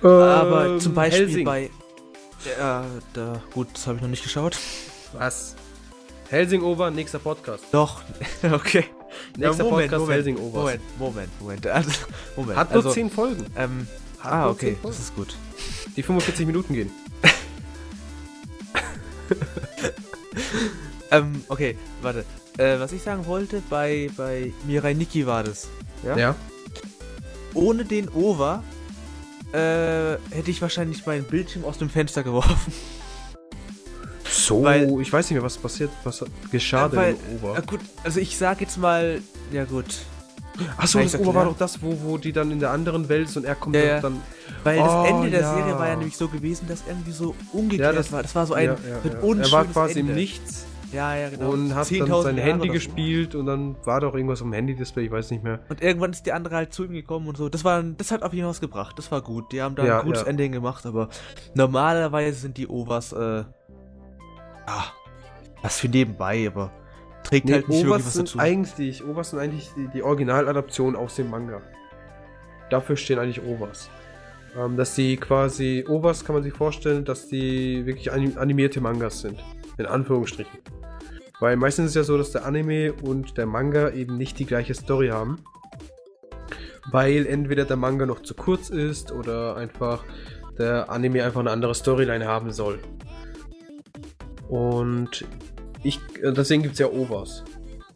Aber Ähm, zum Beispiel Helsing. bei. Ja, da. Gut, das habe ich noch nicht geschaut. Was? Helsing Over, nächster Podcast. Doch, okay. Nächster Ja, Podcast Helsing Overs. Moment, Moment, Moment. Also, Moment. Hat nur also, 10 Folgen. Ähm, Hat ah, okay, 10 Folgen. das ist gut. Die 45 Minuten gehen. Ähm, okay, warte. Äh, was ich sagen wollte, bei, bei Mirai Nikki war das. Ja? Ja. Ohne den Over äh, hätte ich wahrscheinlich meinen Bildschirm aus dem Fenster geworfen. So, Weil- ich weiß nicht mehr, was passiert, was geschah Weil- denn im Over. Äh, gut, also ich sag jetzt mal, ja gut. Achso, das Over war doch das, wo, wo die dann in der anderen Welt ist und er kommt Ja, dann. Weil das Oh, Ende der ja. Serie war ja nämlich so gewesen, dass irgendwie so umgekehrt Ja, das- war. Das war so ein, ja, ja, ja. Er war quasi Ende. im Nichts Ja, ja, genau. und hat dann 10.000 sein Jahre Handy so. gespielt und dann war doch irgendwas am Handy-Display, ich weiß nicht mehr. Und irgendwann ist die andere halt zu ihm gekommen und so. Das war, das hat auf jeden Fall was gebracht. Das war gut. Die haben da Ja, ein gutes ja. Ending gemacht, aber normalerweise sind die Overs, äh, ja, was für nebenbei, aber trägt Nee, halt nicht wirklich Overs was sind dazu. eigentlich, Overs sind eigentlich die, die Originaladaption aus dem Manga. Dafür stehen eigentlich Overs. Ähm, dass die quasi, Overs kann man sich vorstellen, dass die wirklich anim- animierte Mangas sind. In Anführungsstrichen. Weil meistens ist es ja so, dass der Anime und der Manga eben nicht die gleiche Story haben. Weil entweder der Manga noch zu kurz ist oder einfach der Anime einfach eine andere Storyline haben soll. Und ich, äh, deswegen gibt es ja Overs.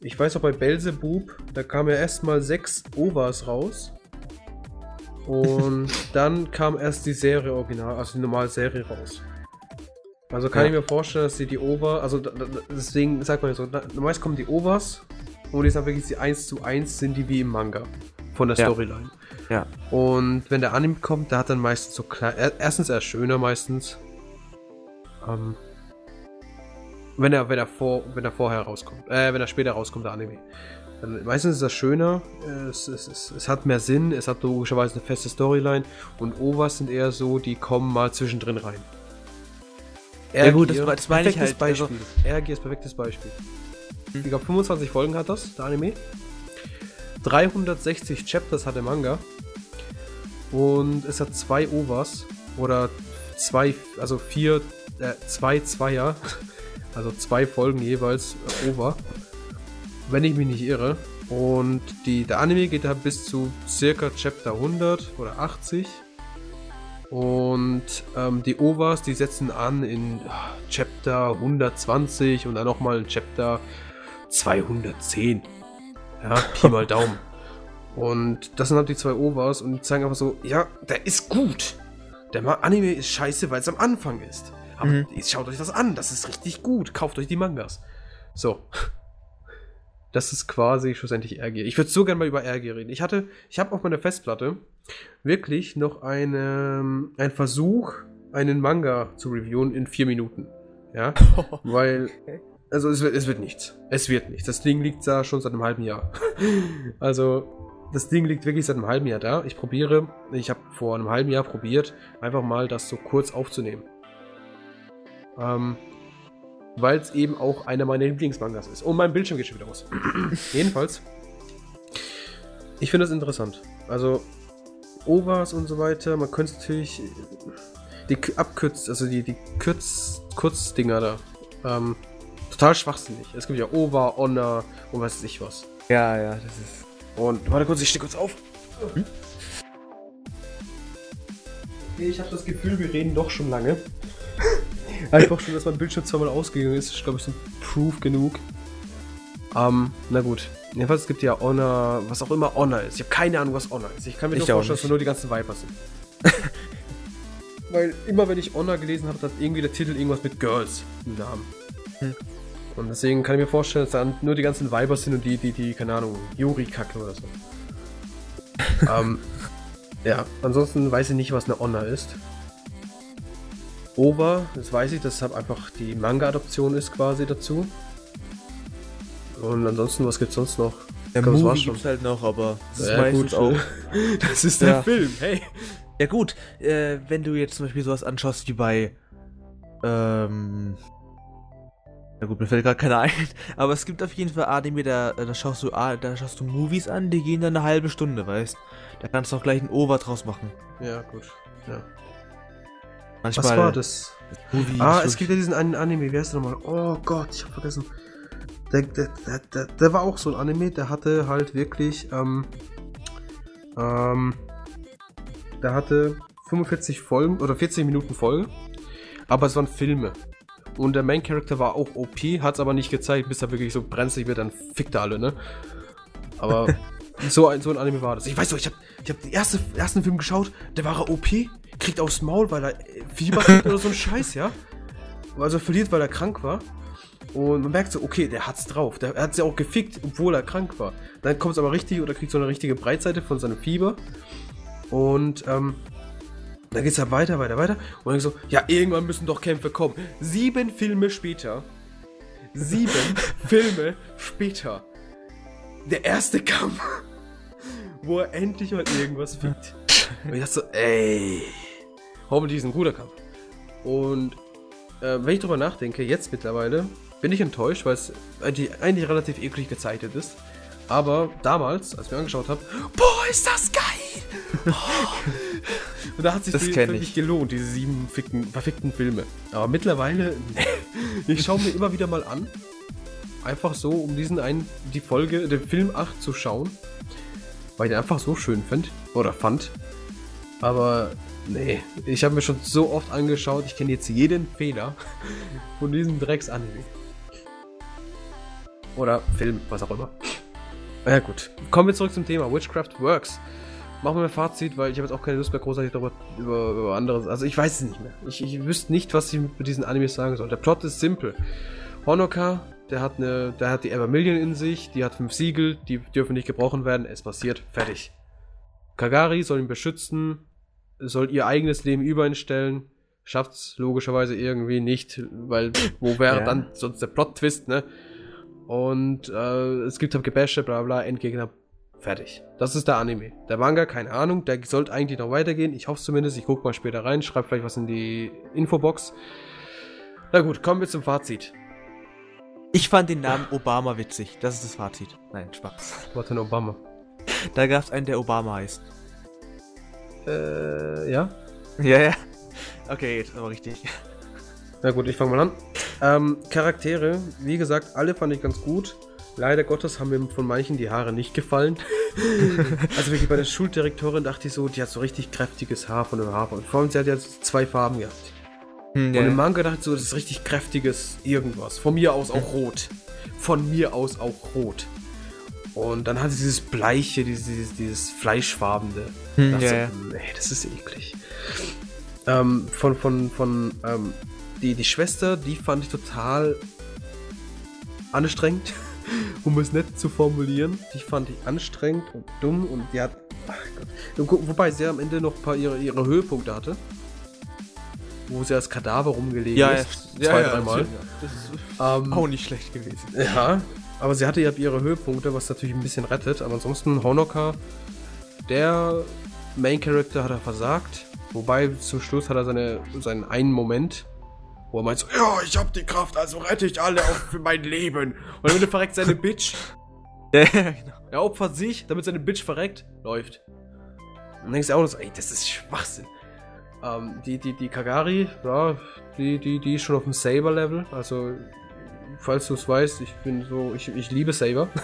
Ich weiß auch bei Belzebub, da kamen ja erstmal sechs Overs raus. Und dann kam erst die Serie original, also die normale Serie raus. Also kann Ja. ich mir vorstellen, dass sie die Over, also deswegen sagt man so, meist kommen die Overs und die sind wirklich die 1 zu 1 sind die wie im Manga. Von der Ja. Storyline. Ja. Und wenn der Anime kommt, der hat dann meistens so klein. Er, erstens er ist schöner meistens. Ähm, wenn er, wenn er vor, wenn er vorher rauskommt. Äh, wenn er später rauskommt, der Anime. Dann, meistens ist das schöner, es, es, es, es hat mehr Sinn, es hat logischerweise eine feste Storyline und Overs sind eher so, die kommen mal zwischendrin rein. Ja gut, das das meine ich perfektes halt, also- Beispiel. RG ist perfektes Beispiel. Ich glaube 25 Folgen hat das, der Anime. 360 Chapters hat der Manga. Und es hat zwei Overs. Oder zwei, also vier, äh, zwei Zweier. Also zwei Folgen jeweils äh, Over. Wenn ich mich nicht irre. Und die, der Anime geht da bis zu circa Chapter 100 oder 80. Und ähm, die Overs, die setzen an in ah, Chapter 120 und dann nochmal in Chapter 210. Ja, Pi mal Daumen. Und das sind halt die zwei Overs und die zeigen einfach so, ja, der ist gut. Der Anime ist scheiße, weil es am Anfang ist. Aber Mhm. schaut euch das an, das ist richtig gut. Kauft euch die Mangas. So. Das ist quasi schlussendlich RG. Ich würde so gerne mal über RG reden. Ich hatte, ich habe auf meiner Festplatte wirklich noch eine, ein Versuch, einen Manga zu reviewen in vier Minuten. Ja, weil, also es wird, es wird nichts. Es wird nichts. Das Ding liegt da schon seit einem halben Jahr. also, das Ding liegt wirklich seit einem halben Jahr da. Ich probiere, ich habe vor einem halben Jahr probiert, einfach mal das so kurz aufzunehmen. Ähm, weil es eben auch einer meiner Lieblingsmangas ist. Und mein Bildschirm geht schon wieder aus. Jedenfalls, ich finde das interessant. Also, OVAs und so weiter. Man könnte natürlich die abkürzt, also die, die Kürz, Kurzdinger da. Ähm, total schwachsinnig. Es gibt ja OVA, Honor und was weiß ich was. Ja, ja, das ist. Und warte kurz, ich stehe kurz auf. Ich habe das Gefühl, wir reden doch schon lange. Einfach schon, dass mein Bildschirm zweimal ausgegangen ist, ist glaube ich ein Proof genug. Ähm, na gut. Jedenfalls es gibt ja Honor, was auch immer Honor ist. Ich habe keine Ahnung, was Honor ist. Ich kann mir Ich nur vorstellen, dass nicht. nur die ganzen Vipers sind. Weil immer wenn ich Honor gelesen habe, hat irgendwie der Titel irgendwas mit Girls im Namen. Hm. Und deswegen kann ich mir vorstellen, dass da nur die ganzen Vipers sind und die, die, die, keine Ahnung, Yuri-Kacke oder so. ähm, ja, ansonsten weiß ich nicht, was eine Honor ist. Over, das weiß ich, das einfach die Manga-Adoption ist quasi dazu. Und ansonsten, was gibt's sonst noch? Der glaub, Movie gibt's halt noch, aber das ist Ja, meistens gut. auch. Das ist der Ja. Film, hey. Ja gut, äh, wenn du jetzt zum Beispiel sowas anschaust wie bei, ähm, na gut, mir fällt gerade keiner ein, aber es gibt auf jeden Fall Anime, da, da schaust du, ah, da schaust du Movies an, die gehen dann eine halbe Stunde, weißt? Da kannst du auch gleich ein Over draus machen. Ja, gut. Ja. Manchmal. Was war das? Movie Ah, ist es gibt ja diesen einen Anime, wie heißt der nochmal? Oh Gott, ich hab vergessen. Der, der, der, der, der war auch so ein Anime, der hatte halt wirklich, ähm, ähm, der hatte 45 Folgen oder 40 Minuten Folge, aber es waren Filme. Und der Main Character war auch OP, hat es aber nicht gezeigt, bis er wirklich so brenzlig wird, dann fickt er alle, ne? Aber so ein, so ein Anime war das. Ich weiß doch, ich hab, ich hab den erste, ersten Film geschaut, der war er OP, kriegt aufs Maul, weil er Fieber kriegt oder so ein Scheiß, ja? Also verliert, weil er krank war. Und man merkt so, okay, der hat's drauf. Der hat ja auch gefickt, obwohl er krank war. Dann kommt es aber richtig oder kriegt so eine richtige Breitseite von seinem Fieber. Und ähm, dann geht's ja weiter, weiter, weiter. Und dann so, ja, irgendwann müssen doch Kämpfe kommen. Sieben Filme später. Sieben Filme später. Der erste Kampf, wo er endlich mal irgendwas fickt. Und ich dachte so, ey, hoffentlich ist ein guter Kampf. Und äh, wenn ich drüber nachdenke, jetzt mittlerweile, bin ich enttäuscht, weil es eigentlich, eigentlich relativ eklig gezeichnet ist. Aber damals, als ich mir angeschaut habe, boah, ist das geil! Oh. Und da hat sich Das die wirklich ich. gelohnt, diese sieben ficken, verfickten Filme. Aber mittlerweile, ich schaue mir immer wieder mal an. Einfach so, um diesen einen, die Folge, den Film 8 zu schauen. Weil ich den einfach so schön find, oder fand. Aber nee, ich habe mir schon so oft angeschaut, ich kenne jetzt jeden Fehler von diesem Drecks-Anime. Oder Film, was auch immer. Ja gut, kommen wir zurück zum Thema. Witchcraft Works. Machen wir ein Fazit, weil ich habe jetzt auch keine Lust mehr großartig darüber über, über anderes. Also ich weiß es nicht mehr. Ich, ich wüsste nicht, was ich mit diesen Animes sagen soll. Der Plot ist simpel. Honoka, der hat eine, der hat die Evermillion in sich, die hat fünf Siegel, die dürfen nicht gebrochen werden, es passiert, fertig. Kagari soll ihn beschützen, soll ihr eigenes Leben über ihn stellen, schafft's logischerweise irgendwie nicht, weil wo wäre Ja. dann sonst der Plot-Twist, ne? Und äh, es gibt halt Gebäsche, bla bla, Endgegner, fertig. Das ist der Anime. Der Manga, keine Ahnung, der sollte eigentlich noch weitergehen. Ich hoffe zumindest, ich gucke mal später rein, schreibe vielleicht was in die Infobox. Na gut, kommen wir zum Fazit. Ich fand den Namen Obama witzig. Das ist das Fazit. Nein, Spaß. Warte, Obama. Da gab es einen, der Obama heißt. Äh, ja? Ja, ja. Okay, jetzt aber richtig. Na gut, ich fange mal an. Ähm, Charaktere, wie gesagt, alle fand ich ganz gut. Leider Gottes haben mir von manchen die Haare nicht gefallen. also wirklich bei der Schuldirektorin dachte ich so, die hat so richtig kräftiges Haar von dem Haar. Und vor allem, sie hat ja zwei Farben gehabt. Hm, Und im Manga dachte ich so, das ist richtig kräftiges irgendwas. Von mir aus auch rot. Von mir aus auch rot. Und dann hat sie dieses Bleiche, dieses, dieses, Fleischfarbene. Hm, ja, so. Nee, das ist eklig. Ähm, von, von, von, ähm, die, die Schwester, die fand ich total anstrengend, um es nett zu formulieren. Die fand ich anstrengend und dumm und die hat. Ach Gott. Wo- Wobei sie am Ende noch ein paar ihre, ihre Höhepunkte hatte. Wo sie als Kadaver rumgelegen Ja, ja, ist. zwei, dreimal. Das ist Ähm, auch nicht schlecht gewesen. ja, aber sie hatte ja ihre Höhepunkte, was natürlich ein bisschen rettet. Aber ansonsten Honoka, der Main Character hat er versagt. Wobei zum Schluss hat er seine, seinen einen Moment, wo er meint so, ja, ich hab die Kraft, also rette ich alle auch für mein Leben. Und Ende verreckt seine Bitch. Ja, ja, genau. Er opfert sich, damit seine Bitch verreckt. Läuft. Und denkst du auch, so, ey, das ist Schwachsinn. Ähm, die, die, die Kagari, ja, die, die, die ist schon auf dem Saber-Level. Also, falls du es weißt, ich bin so, ich, ich liebe Saber.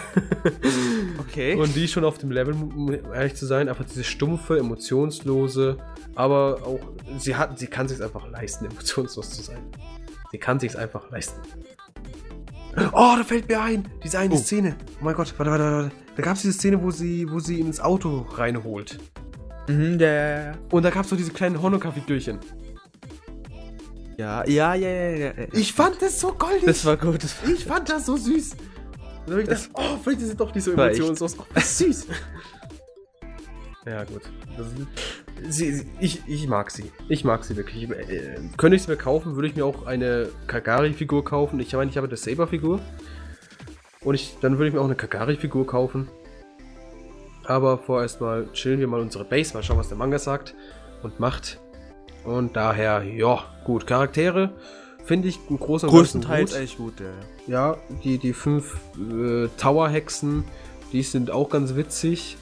Okay. Und die ist schon auf dem Level, um ehrlich zu sein, einfach diese stumpfe, emotionslose, aber auch, sie hat, sie kann sich einfach leisten, emotionslos zu sein. Sie kann sich einfach leisten. Oh, da fällt mir ein, diese eine Oh. Szene. Oh mein Gott, warte, warte, warte. Da gab es diese Szene, wo sie, wo sie ins Auto reinholt. Mhm, ja, ja, ja. Und da gab es so diese kleinen Honoka-Figürchen. Ja, ja, ja, ja, ja. Ich fand das so goldig. das war gut. Das war ich fand das so süß. Und dann hab ich gedacht, oh, vielleicht ist sie doch nicht so emotionslos. Oh, süß. ja, gut. Ist, sie, sie, ich, ich mag sie. Ich mag sie wirklich. Ich, äh, könnte ich sie mir kaufen, würde ich mir auch eine Kagari-Figur kaufen. Ich meine, ich habe eine Saber-Figur. Und ich, dann würde ich mir auch eine Kagari-Figur kaufen. Aber vorerst mal chillen wir mal unsere Base, mal schauen, was der Manga sagt und macht. Und daher, ja, gut. Charaktere finde ich im Großen größtenteils gut. eigentlich gut, ja. ja. Die, die fünf äh, Tower-Hexen, die sind auch ganz witzig.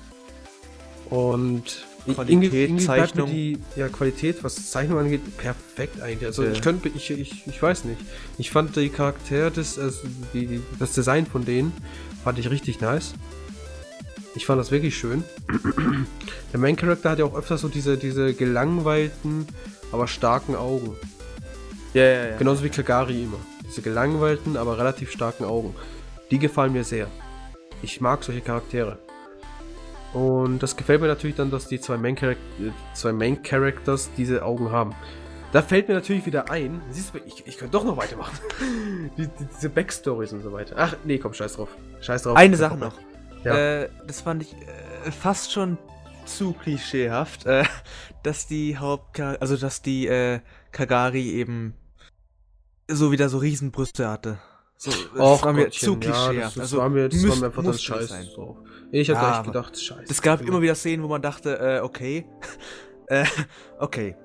Und Qualität, irgendwie- Zeichnung. Die ja, Qualität, was Zeichnung angeht, perfekt eigentlich. Also Ja. ich könnte, ich, ich, ich weiß nicht. Ich fand die Charaktere, das, also die, die, das Design von denen, fand ich richtig nice. Ich fand das wirklich schön. Der Main Character hat ja auch öfter so diese, diese gelangweilten, aber starken Augen. Ja, ja, ja. Genauso wie Kagari immer. Diese gelangweilten, aber relativ starken Augen. Die gefallen mir sehr. Ich mag solche Charaktere. Und das gefällt mir natürlich dann, dass die zwei Main, Charac äh, zwei Main Characters diese Augen haben. Da fällt mir natürlich wieder ein, siehst du, ich, ich könnte doch noch weitermachen. die, die, diese Backstories und so weiter. Ach, nee, komm, scheiß drauf. Scheiß drauf. Eine Sache noch. Ja. Äh, das fand ich äh, fast schon zu klischeehaft, äh, dass die Hauptcharakter, also dass die äh, Kagari eben so wieder so Riesenbrüste hatte. So, das Och, war mir Gottchen, zu ja, klischeehaft. das, das also, war mir, das war mir einfach musste scheiße. So. Ich hätte Ja, gedacht, scheiße. Es gab immer wieder Szenen, wo man dachte, äh, okay. äh, okay.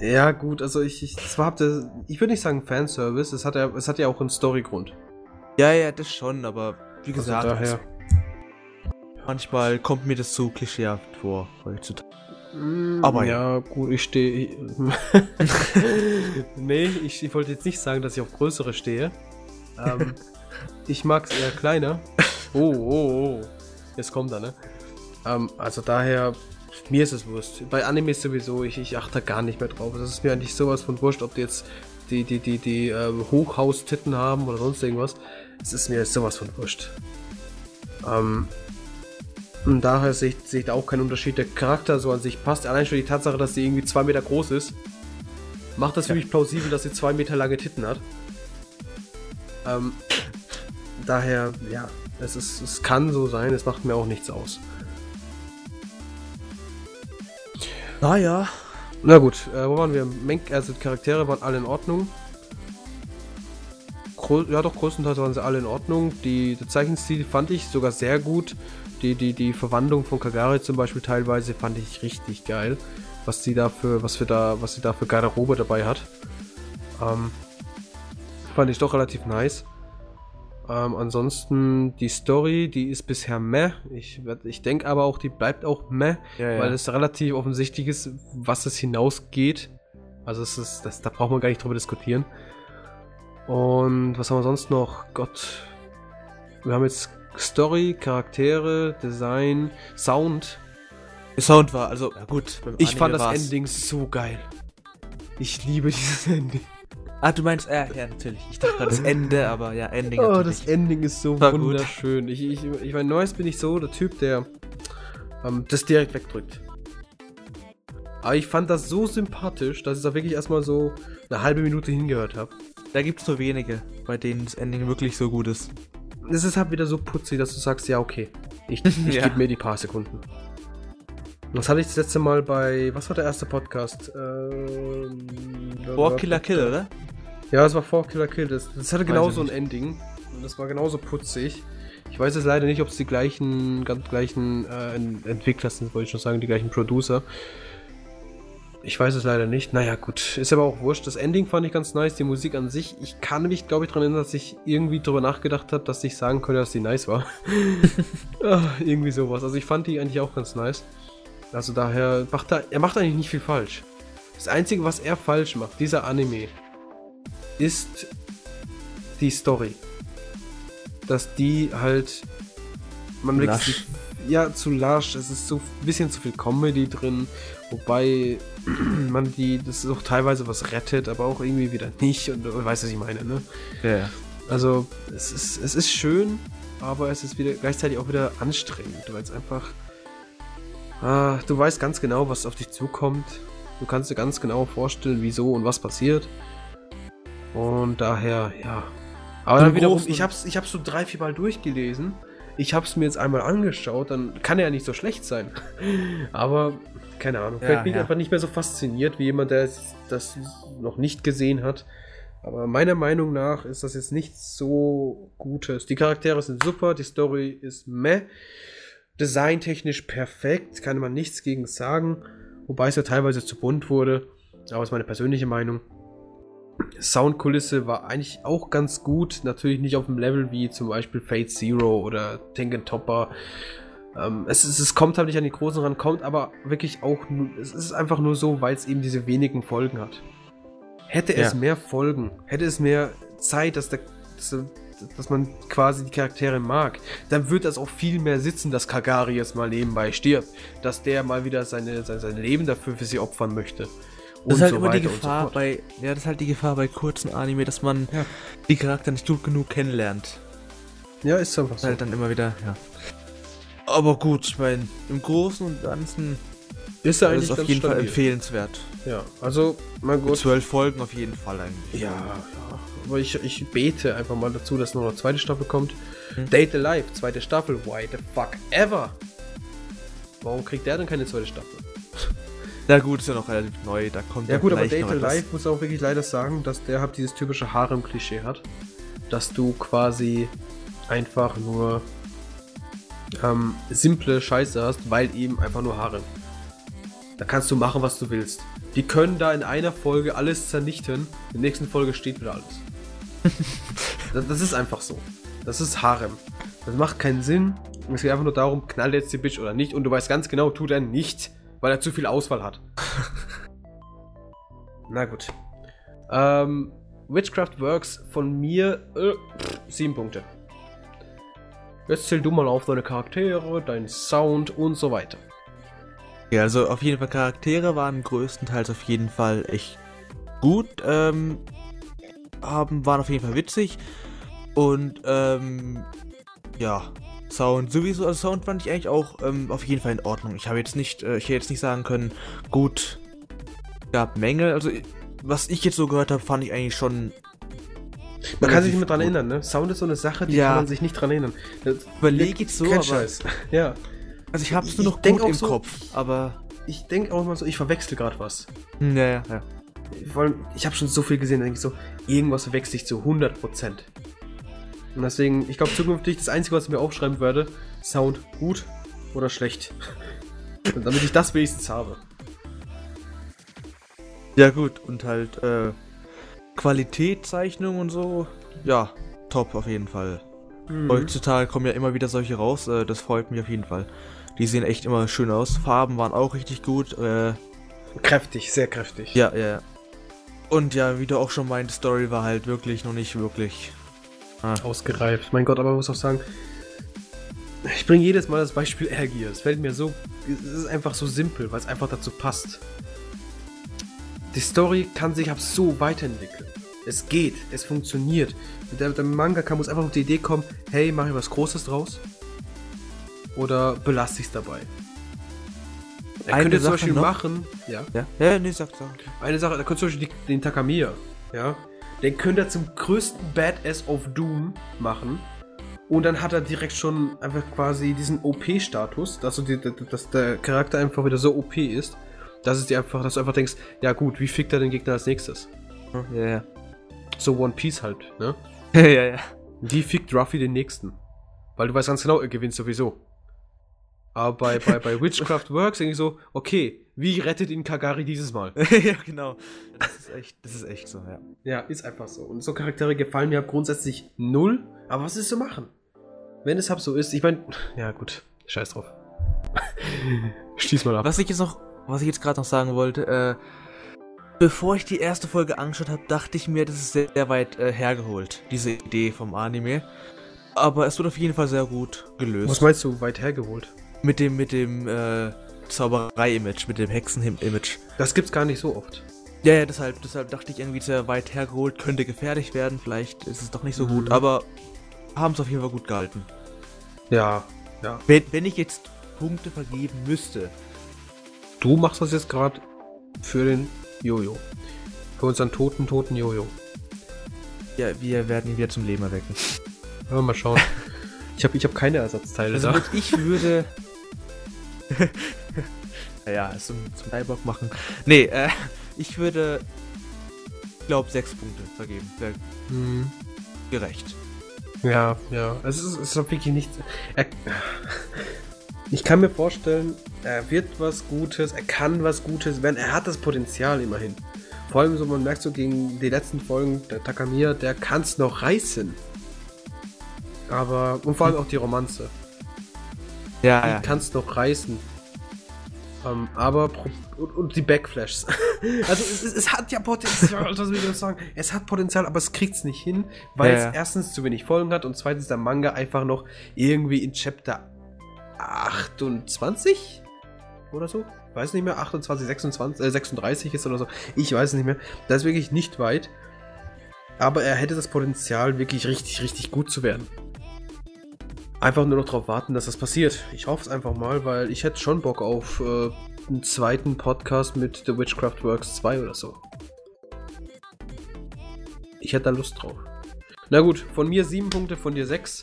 Ja, gut, also ich, ich, das war, der, ich würde nicht sagen Fanservice, es hat, ja, es hat ja auch einen Storygrund. Ja, ja, das schon, aber wie Also gesagt, daher. Manchmal kommt mir das zu klischeehaft vor heutzutage. Mm, Aber ja, gut, ich stehe. nee, ich, ich wollte jetzt nicht sagen, dass ich auf größere stehe. Ähm, ich mag es eher kleiner. Oh, oh, oh. Jetzt kommt er, ne? Ähm, also daher, mir ist es wurscht. Bei Animes sowieso, ich, ich achte da gar nicht mehr drauf. Das ist mir eigentlich sowas von wurscht, ob die jetzt die, die, die, die ähm, Hochhaustitten haben oder sonst irgendwas. Es ist mir sowas von wurscht. Ähm, und daher sehe ich, sehe ich da auch keinen Unterschied. Der Charakter so an sich passt. Allein schon die Tatsache, dass sie irgendwie zwei Meter groß ist, macht das für mich plausibel, dass sie zwei Meter lange Titten hat. Ähm, daher, ja, es, ist, es kann so sein, es macht mir auch nichts aus. Naja. Na gut, äh, wo waren wir? Men also die Charaktere waren alle in Ordnung. Gro ja doch, größtenteils waren sie alle in Ordnung. Die, der Zeichenstil fand ich sogar sehr gut. Die, die, die Verwandlung von Kagari zum Beispiel teilweise fand ich richtig geil. Was sie da für, was wir da, was sie da für Garderobe dabei hat. Ähm, fand ich doch relativ nice. Ähm, ansonsten die Story, die ist bisher meh. Ich, ich denke aber auch, die bleibt auch meh Ja, ja. weil es relativ offensichtlich ist, was es hinausgeht. Also es ist, das, da braucht man gar nicht drüber diskutieren. Und was haben wir sonst noch? Gott. Wir haben jetzt Story, Charaktere, Design, Sound. Der Sound war, also, ja gut. Ich fand das war's- Ending so geil. Ich liebe dieses Ending. Ah, du meinst, äh, ja, natürlich. Ich dachte das Ende, aber ja, Ending Oh, natürlich. das Ending ist so War gut. wunderschön. Ich, ich, ich meine, neues bin ich so der Typ, der ähm, das direkt wegdrückt. Aber ich fand das so sympathisch, dass ich da wirklich erstmal so eine halbe Minute hingehört habe. Da gibt es nur wenige, bei denen das Ending wirklich so gut ist. Es ist halt wieder so putzig, dass du sagst, ja, okay, ich, ich Ja. gebe mir die paar Sekunden. Das hatte ich das letzte Mal bei, was war der erste Podcast? Ähm, War Killer Kill, oder? Ja, es war 4 Killer Kill. Das, das hatte genauso ein Ending. Und das war genauso putzig. Ich weiß jetzt leider nicht, ob es die gleichen, ganz gleichen äh, Ent- Entwickler sind, wollte ich schon sagen, die gleichen Producer. Ich weiß es leider nicht. Naja, gut. Ist aber auch wurscht. Das Ending fand ich ganz nice. Die Musik an sich. Ich kann mich, glaube ich, daran erinnern, dass ich irgendwie drüber nachgedacht habe, dass ich sagen könnte, dass die nice war. ah, irgendwie sowas. Also ich fand die eigentlich auch ganz nice. Also daher macht er, er macht eigentlich nicht viel falsch. Das Einzige, was er falsch macht, dieser Anime, ist die Story. Dass die halt. Man Lasch. wirklich. Ja, zu lasch. Es ist so ein bisschen zu viel Comedy drin. Wobei man die. Das ist auch teilweise was rettet, aber auch irgendwie wieder nicht. Und du weißt, was ich meine, ne? Ja, ja. Also, es ist, es ist schön, aber es ist wieder gleichzeitig auch wieder anstrengend, weil es einfach. Ah, du weißt ganz genau, was auf dich zukommt. Du kannst dir ganz genau vorstellen, wieso und was passiert. Und daher, ja. Aber dann wiederum, ich hab's, ich hab's so drei, vier Mal durchgelesen. Ich hab's mir jetzt einmal angeschaut, dann kann er ja nicht so schlecht sein. Aber, keine Ahnung, Ja, vielleicht bin ich ja. einfach nicht mehr so fasziniert wie jemand, der das noch nicht gesehen hat. Aber meiner Meinung nach ist das jetzt nichts so Gutes. Die Charaktere sind super, die Story ist meh. Designtechnisch perfekt, kann man nichts gegen sagen. Wobei es ja teilweise zu bunt wurde. Aber ist meine persönliche Meinung. Soundkulisse war eigentlich auch ganz gut. Natürlich nicht auf dem Level wie zum Beispiel Fate Zero oder Tengen Topper. Ähm, es, ist, es kommt halt nicht an die großen ran, kommt aber wirklich auch. nur- Es ist einfach nur so, weil es eben diese wenigen Folgen hat. Hätte es Ja. mehr Folgen, hätte es mehr Zeit, dass, der, dass, dass man quasi die Charaktere mag, dann wird das auch viel mehr sitzen, dass Kagari jetzt mal nebenbei stirbt. Dass der mal wieder seine, sein, sein Leben dafür für sie opfern möchte. Das ist halt so immer die so Gefahr fort. bei, ja, das ist halt die Gefahr bei kurzen Anime, dass man Ja. die Charakter nicht gut genug kennenlernt. Ja, ist einfach so. Halt dann immer wieder, ja. Aber gut, ich meine, im Großen und Ganzen Ist er ist eigentlich es auf ganz jeden Fall stabil. empfehlenswert. Ja, also, mein Gott. Zwölf Folgen auf jeden Fall eigentlich. Ja, ja. Aber ich, ich bete einfach mal dazu, dass noch eine zweite Staffel kommt. Hm. Date Alive, zweite Staffel. Why the fuck ever? Warum kriegt der denn keine zweite Staffel? Ja gut, ist ja noch relativ neu, da kommt Ja gut, aber Date. Alive muss auch wirklich leider sagen, dass der halt dieses typische Harem-Klischee hat. Dass du quasi einfach nur ähm, simple Scheiße hast, weil eben einfach nur Harem. Da kannst du machen, was du willst. Die können da in einer Folge alles zernichten, in der nächsten Folge steht wieder alles. das, das ist einfach so. Das ist Harem. Das macht keinen Sinn. Es geht einfach nur darum, knallt jetzt die Bitch oder nicht. Und du weißt ganz genau, tut er nicht, weil er zu viel Auswahl hat. Na gut. Ähm, Witchcraft Works von mir äh, pff, sieben Punkte. Jetzt zähl du mal auf deine Charaktere, deinen Sound und so weiter. Ja, also auf jeden Fall Charaktere waren größtenteils auf jeden Fall echt gut, ähm, haben, waren auf jeden Fall witzig und ähm, ja, Sound sowieso, also Sound fand ich eigentlich auch ähm, auf jeden Fall in Ordnung. Ich habe jetzt nicht, äh, ich hätte jetzt nicht sagen können, gut, gab Mängel, also was ich jetzt so gehört habe, fand ich eigentlich schon Man kann sich nicht mehr dran erinnern, ne? Sound ist so eine Sache, die Ja. kann man sich nicht dran erinnern. Das, Überlege jetzt so, kein aber, Scheiß. Ja. also ich habe es Ich- nur ich noch gut im so- Kopf, aber Ich denke auch immer so, ich verwechsel gerade was. hm, ja, ja, ja. Vor allem, ich habe schon so viel gesehen, denke ich so, irgendwas verwechsel ich zu 100%. Und deswegen, ich glaube zukünftig, das Einzige, was ich mir aufschreiben werde, Sound gut oder schlecht. Und damit ich das wenigstens habe. Ja gut, und halt äh, Qualitätszeichnung und so, ja, top auf jeden Fall. Mhm. Heutzutage kommen ja immer wieder solche raus, äh, das freut mich auf jeden Fall. Die sehen echt immer schön aus. Farben waren auch richtig gut. Äh, Kräftig, sehr kräftig. ja, ja, ja. Und ja, wie du auch schon meint, Story war halt wirklich noch nicht wirklich. Ah, Ausgereift. Mein Gott, aber man muss auch sagen, ich bringe jedes Mal das Beispiel Gear. Es fällt mir so, es ist einfach so simpel, weil es einfach dazu passt. Die Story kann sich ab so weiterentwickeln. Es geht, es funktioniert. Der, der Mangaka muss einfach auf die Idee kommen, hey, mach ich was Großes draus? Oder belasse ich es dabei? Er Eine könnte zum Sache Beispiel noch. machen, ja, ja, ja, nee, sag, sag. eine Sache, da könnte zum Beispiel den Takamiya, ja, den könnte er zum größten Badass of Doom machen. Und dann hat er direkt schon einfach quasi diesen OP-Status, du die- dass der Charakter einfach wieder so OP ist, dass es dir einfach, dass du einfach denkst, ja gut, wie fickt er den Gegner als nächstes? Ja, ja. So One Piece halt, ne? ja, ja, ja. Wie fickt Ruffy den nächsten? Weil du weißt ganz genau, er gewinnt sowieso. Aber bei, bei, bei Witchcraft Works ich so, okay, wie rettet ihn Kagari dieses Mal? ja, genau. Das ist echt, das ist echt so, ja. Ja, ist einfach so. Und so Charaktere gefallen mir grundsätzlich null. Aber was ist zu machen? Wenn es halt so ist, ich meine, ja gut, scheiß drauf. Schließ mal ab. Was ich jetzt noch, was ich jetzt gerade noch sagen wollte, äh, bevor ich die erste Folge angeschaut habe, dachte ich mir, das ist sehr, sehr weit äh, hergeholt, diese Idee vom Anime. Aber es wird auf jeden Fall sehr gut gelöst. Was meinst du, weit hergeholt? Mit dem, mit dem, äh, Zauberei-Image, mit dem Hexen-Image. Das gibt's gar nicht so oft. Ja, ja, deshalb, deshalb dachte ich irgendwie sehr weit hergeholt, könnte gefährlich werden, vielleicht ist es doch nicht so Mhm. gut, aber haben es auf jeden Fall gut gehalten. Ja, ja. Wenn, wenn ich jetzt Punkte vergeben müsste, Du machst das jetzt gerade für den Jojo. Für unseren toten, toten Jojo. ja, wir werden ihn wieder zum Leben erwecken. Ja, mal schauen. ich habe ich hab keine Ersatzteile Also da. ich würde. naja, es zum, zum Cyborg machen. Nee, äh, ich würde. Ich glaube, sechs Punkte vergeben. Wäre Hm. gerecht. Ja, ja. Es ist, es ist wirklich nichts. Er, ich kann mir vorstellen, er wird was Gutes, er kann was Gutes werden, er hat das Potenzial immerhin. Vor allem so, man merkt so gegen die letzten Folgen, der Takamiya, der kann es noch reißen. Aber, und vor allem auch die Romanze. Ja, Die ja. kann es noch reißen. Ähm, aber, und, und die Backflashes. also, es, es, es hat ja Potenzial, das will ich sagen. Es hat Potenzial, aber es kriegt es nicht hin, weil Ja, es ja. erstens zu wenig Folgen hat und zweitens der Manga einfach noch irgendwie in Chapter 28 oder so. Weiß nicht mehr, 28, 26, äh, 36 ist oder so. Ich weiß es nicht mehr. Das ist wirklich nicht weit. Aber er hätte das Potenzial, wirklich richtig, richtig gut zu werden. Einfach nur noch darauf warten, dass das passiert. Ich hoffe es einfach mal, weil ich hätte schon Bock auf äh, einen zweiten Podcast mit The Witchcraft Works 2 oder so. Ich hätte da Lust drauf. Na gut, von mir sieben Punkte, von dir sechs.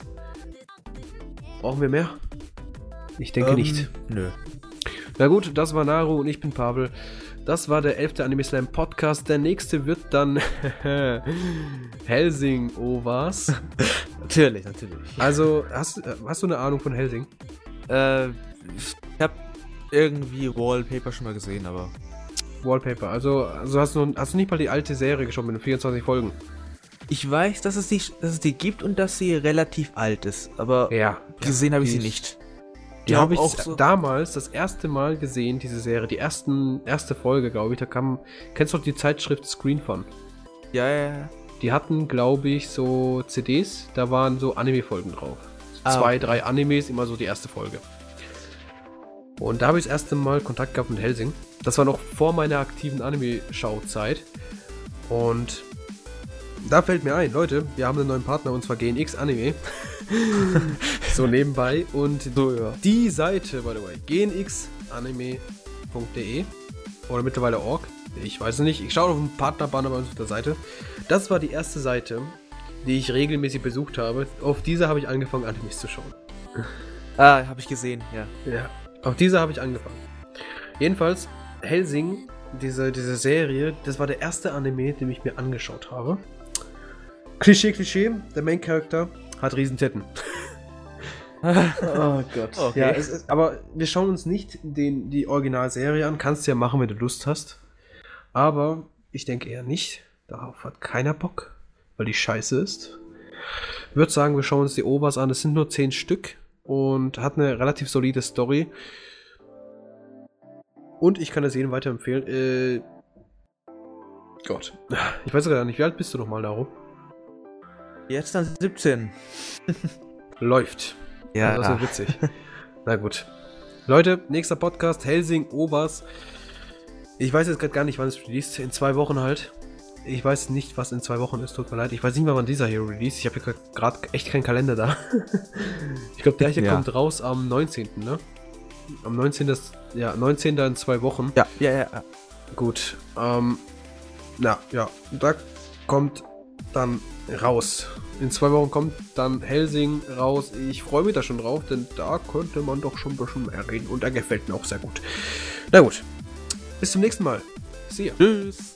Brauchen wir mehr? Ich denke Ähm, nicht. Nö. Na gut, das war Naru und ich bin Pavel. Das war der 11. Anime Slam Podcast. Der nächste wird dann Helsing Ovas. Natürlich, natürlich. Also, hast, hast du eine Ahnung von Helsing? Äh, ich hab irgendwie Wallpaper schon mal gesehen, aber. Wallpaper. Also, also hast, du, hast du nicht mal die alte Serie geschaut mit den 24 Folgen? Ich weiß, dass es, die, dass es die gibt und dass sie relativ alt ist, aber Ja. gesehen habe ich sie nicht. Die habe ich auch so. damals das erste Mal gesehen, diese Serie. Die ersten, erste Folge, glaube ich. Da kam. Kennst du noch die Zeitschrift Screen Fun? Ja, ja, ja. Die hatten, glaube ich, so CDs. Da waren so Anime-Folgen drauf. Ah, Zwei, okay. drei Animes, immer so die erste Folge. Und da habe ich das erste Mal Kontakt gehabt mit Helsing. Das war noch vor meiner aktiven Anime-Schauzeit. Und da fällt mir ein, Leute, wir haben einen neuen Partner und zwar GNX Anime. so nebenbei. Und So, ja. die Seite, by the way, gnxanime.de oder mittlerweile org, ich weiß es nicht. Ich schaue auf den Partnerbanner bei uns auf der Seite. Das war die erste Seite, die ich regelmäßig besucht habe. Auf dieser habe ich angefangen, Animes zu schauen. Ah, habe ich gesehen, ja. Ja. Auf dieser habe ich angefangen. Jedenfalls, Helsing, diese, diese Serie, das war der erste Anime, den ich mir angeschaut habe. Klischee, Klischee, der Main Character hat Riesentitten. oh Gott. Okay. Ja, es ist, aber wir schauen uns nicht den, die Originalserie an. Kannst du ja machen, wenn du Lust hast. Aber ich denke eher nicht. Darauf hat keiner Bock, weil die scheiße ist. Ich würde sagen, wir schauen uns die Overs an. Es sind nur 10 Stück und hat eine relativ solide Story. Und ich kann das jedem weiterempfehlen. Äh, Gott. Ich weiß gar nicht, wie alt bist du nochmal, Naru? Jetzt dann 17. Läuft. Ja. Das ist witzig. Na gut. Leute, nächster Podcast, Helsing, Obers. Ich weiß jetzt gerade gar nicht, wann es released. In zwei Wochen halt. Ich weiß nicht, was in zwei Wochen ist. Tut mir leid. Ich weiß nicht mal, wann dieser hier released. Ich habe hier gerade echt keinen Kalender da. ich glaube, der hier Ja. kommt raus am 19. Ne? Am 19. Ist, ja, 19. in zwei Wochen. Ja, ja, ja. ja. Gut. Ähm, na, ja. Da kommt dann raus. In zwei Wochen kommt dann Helsing raus. Ich freue mich da schon drauf, denn da könnte man doch schon ein bisschen mehr reden. Und er gefällt mir auch sehr gut. Na gut. Bis zum nächsten Mal. See ya. Tschüss.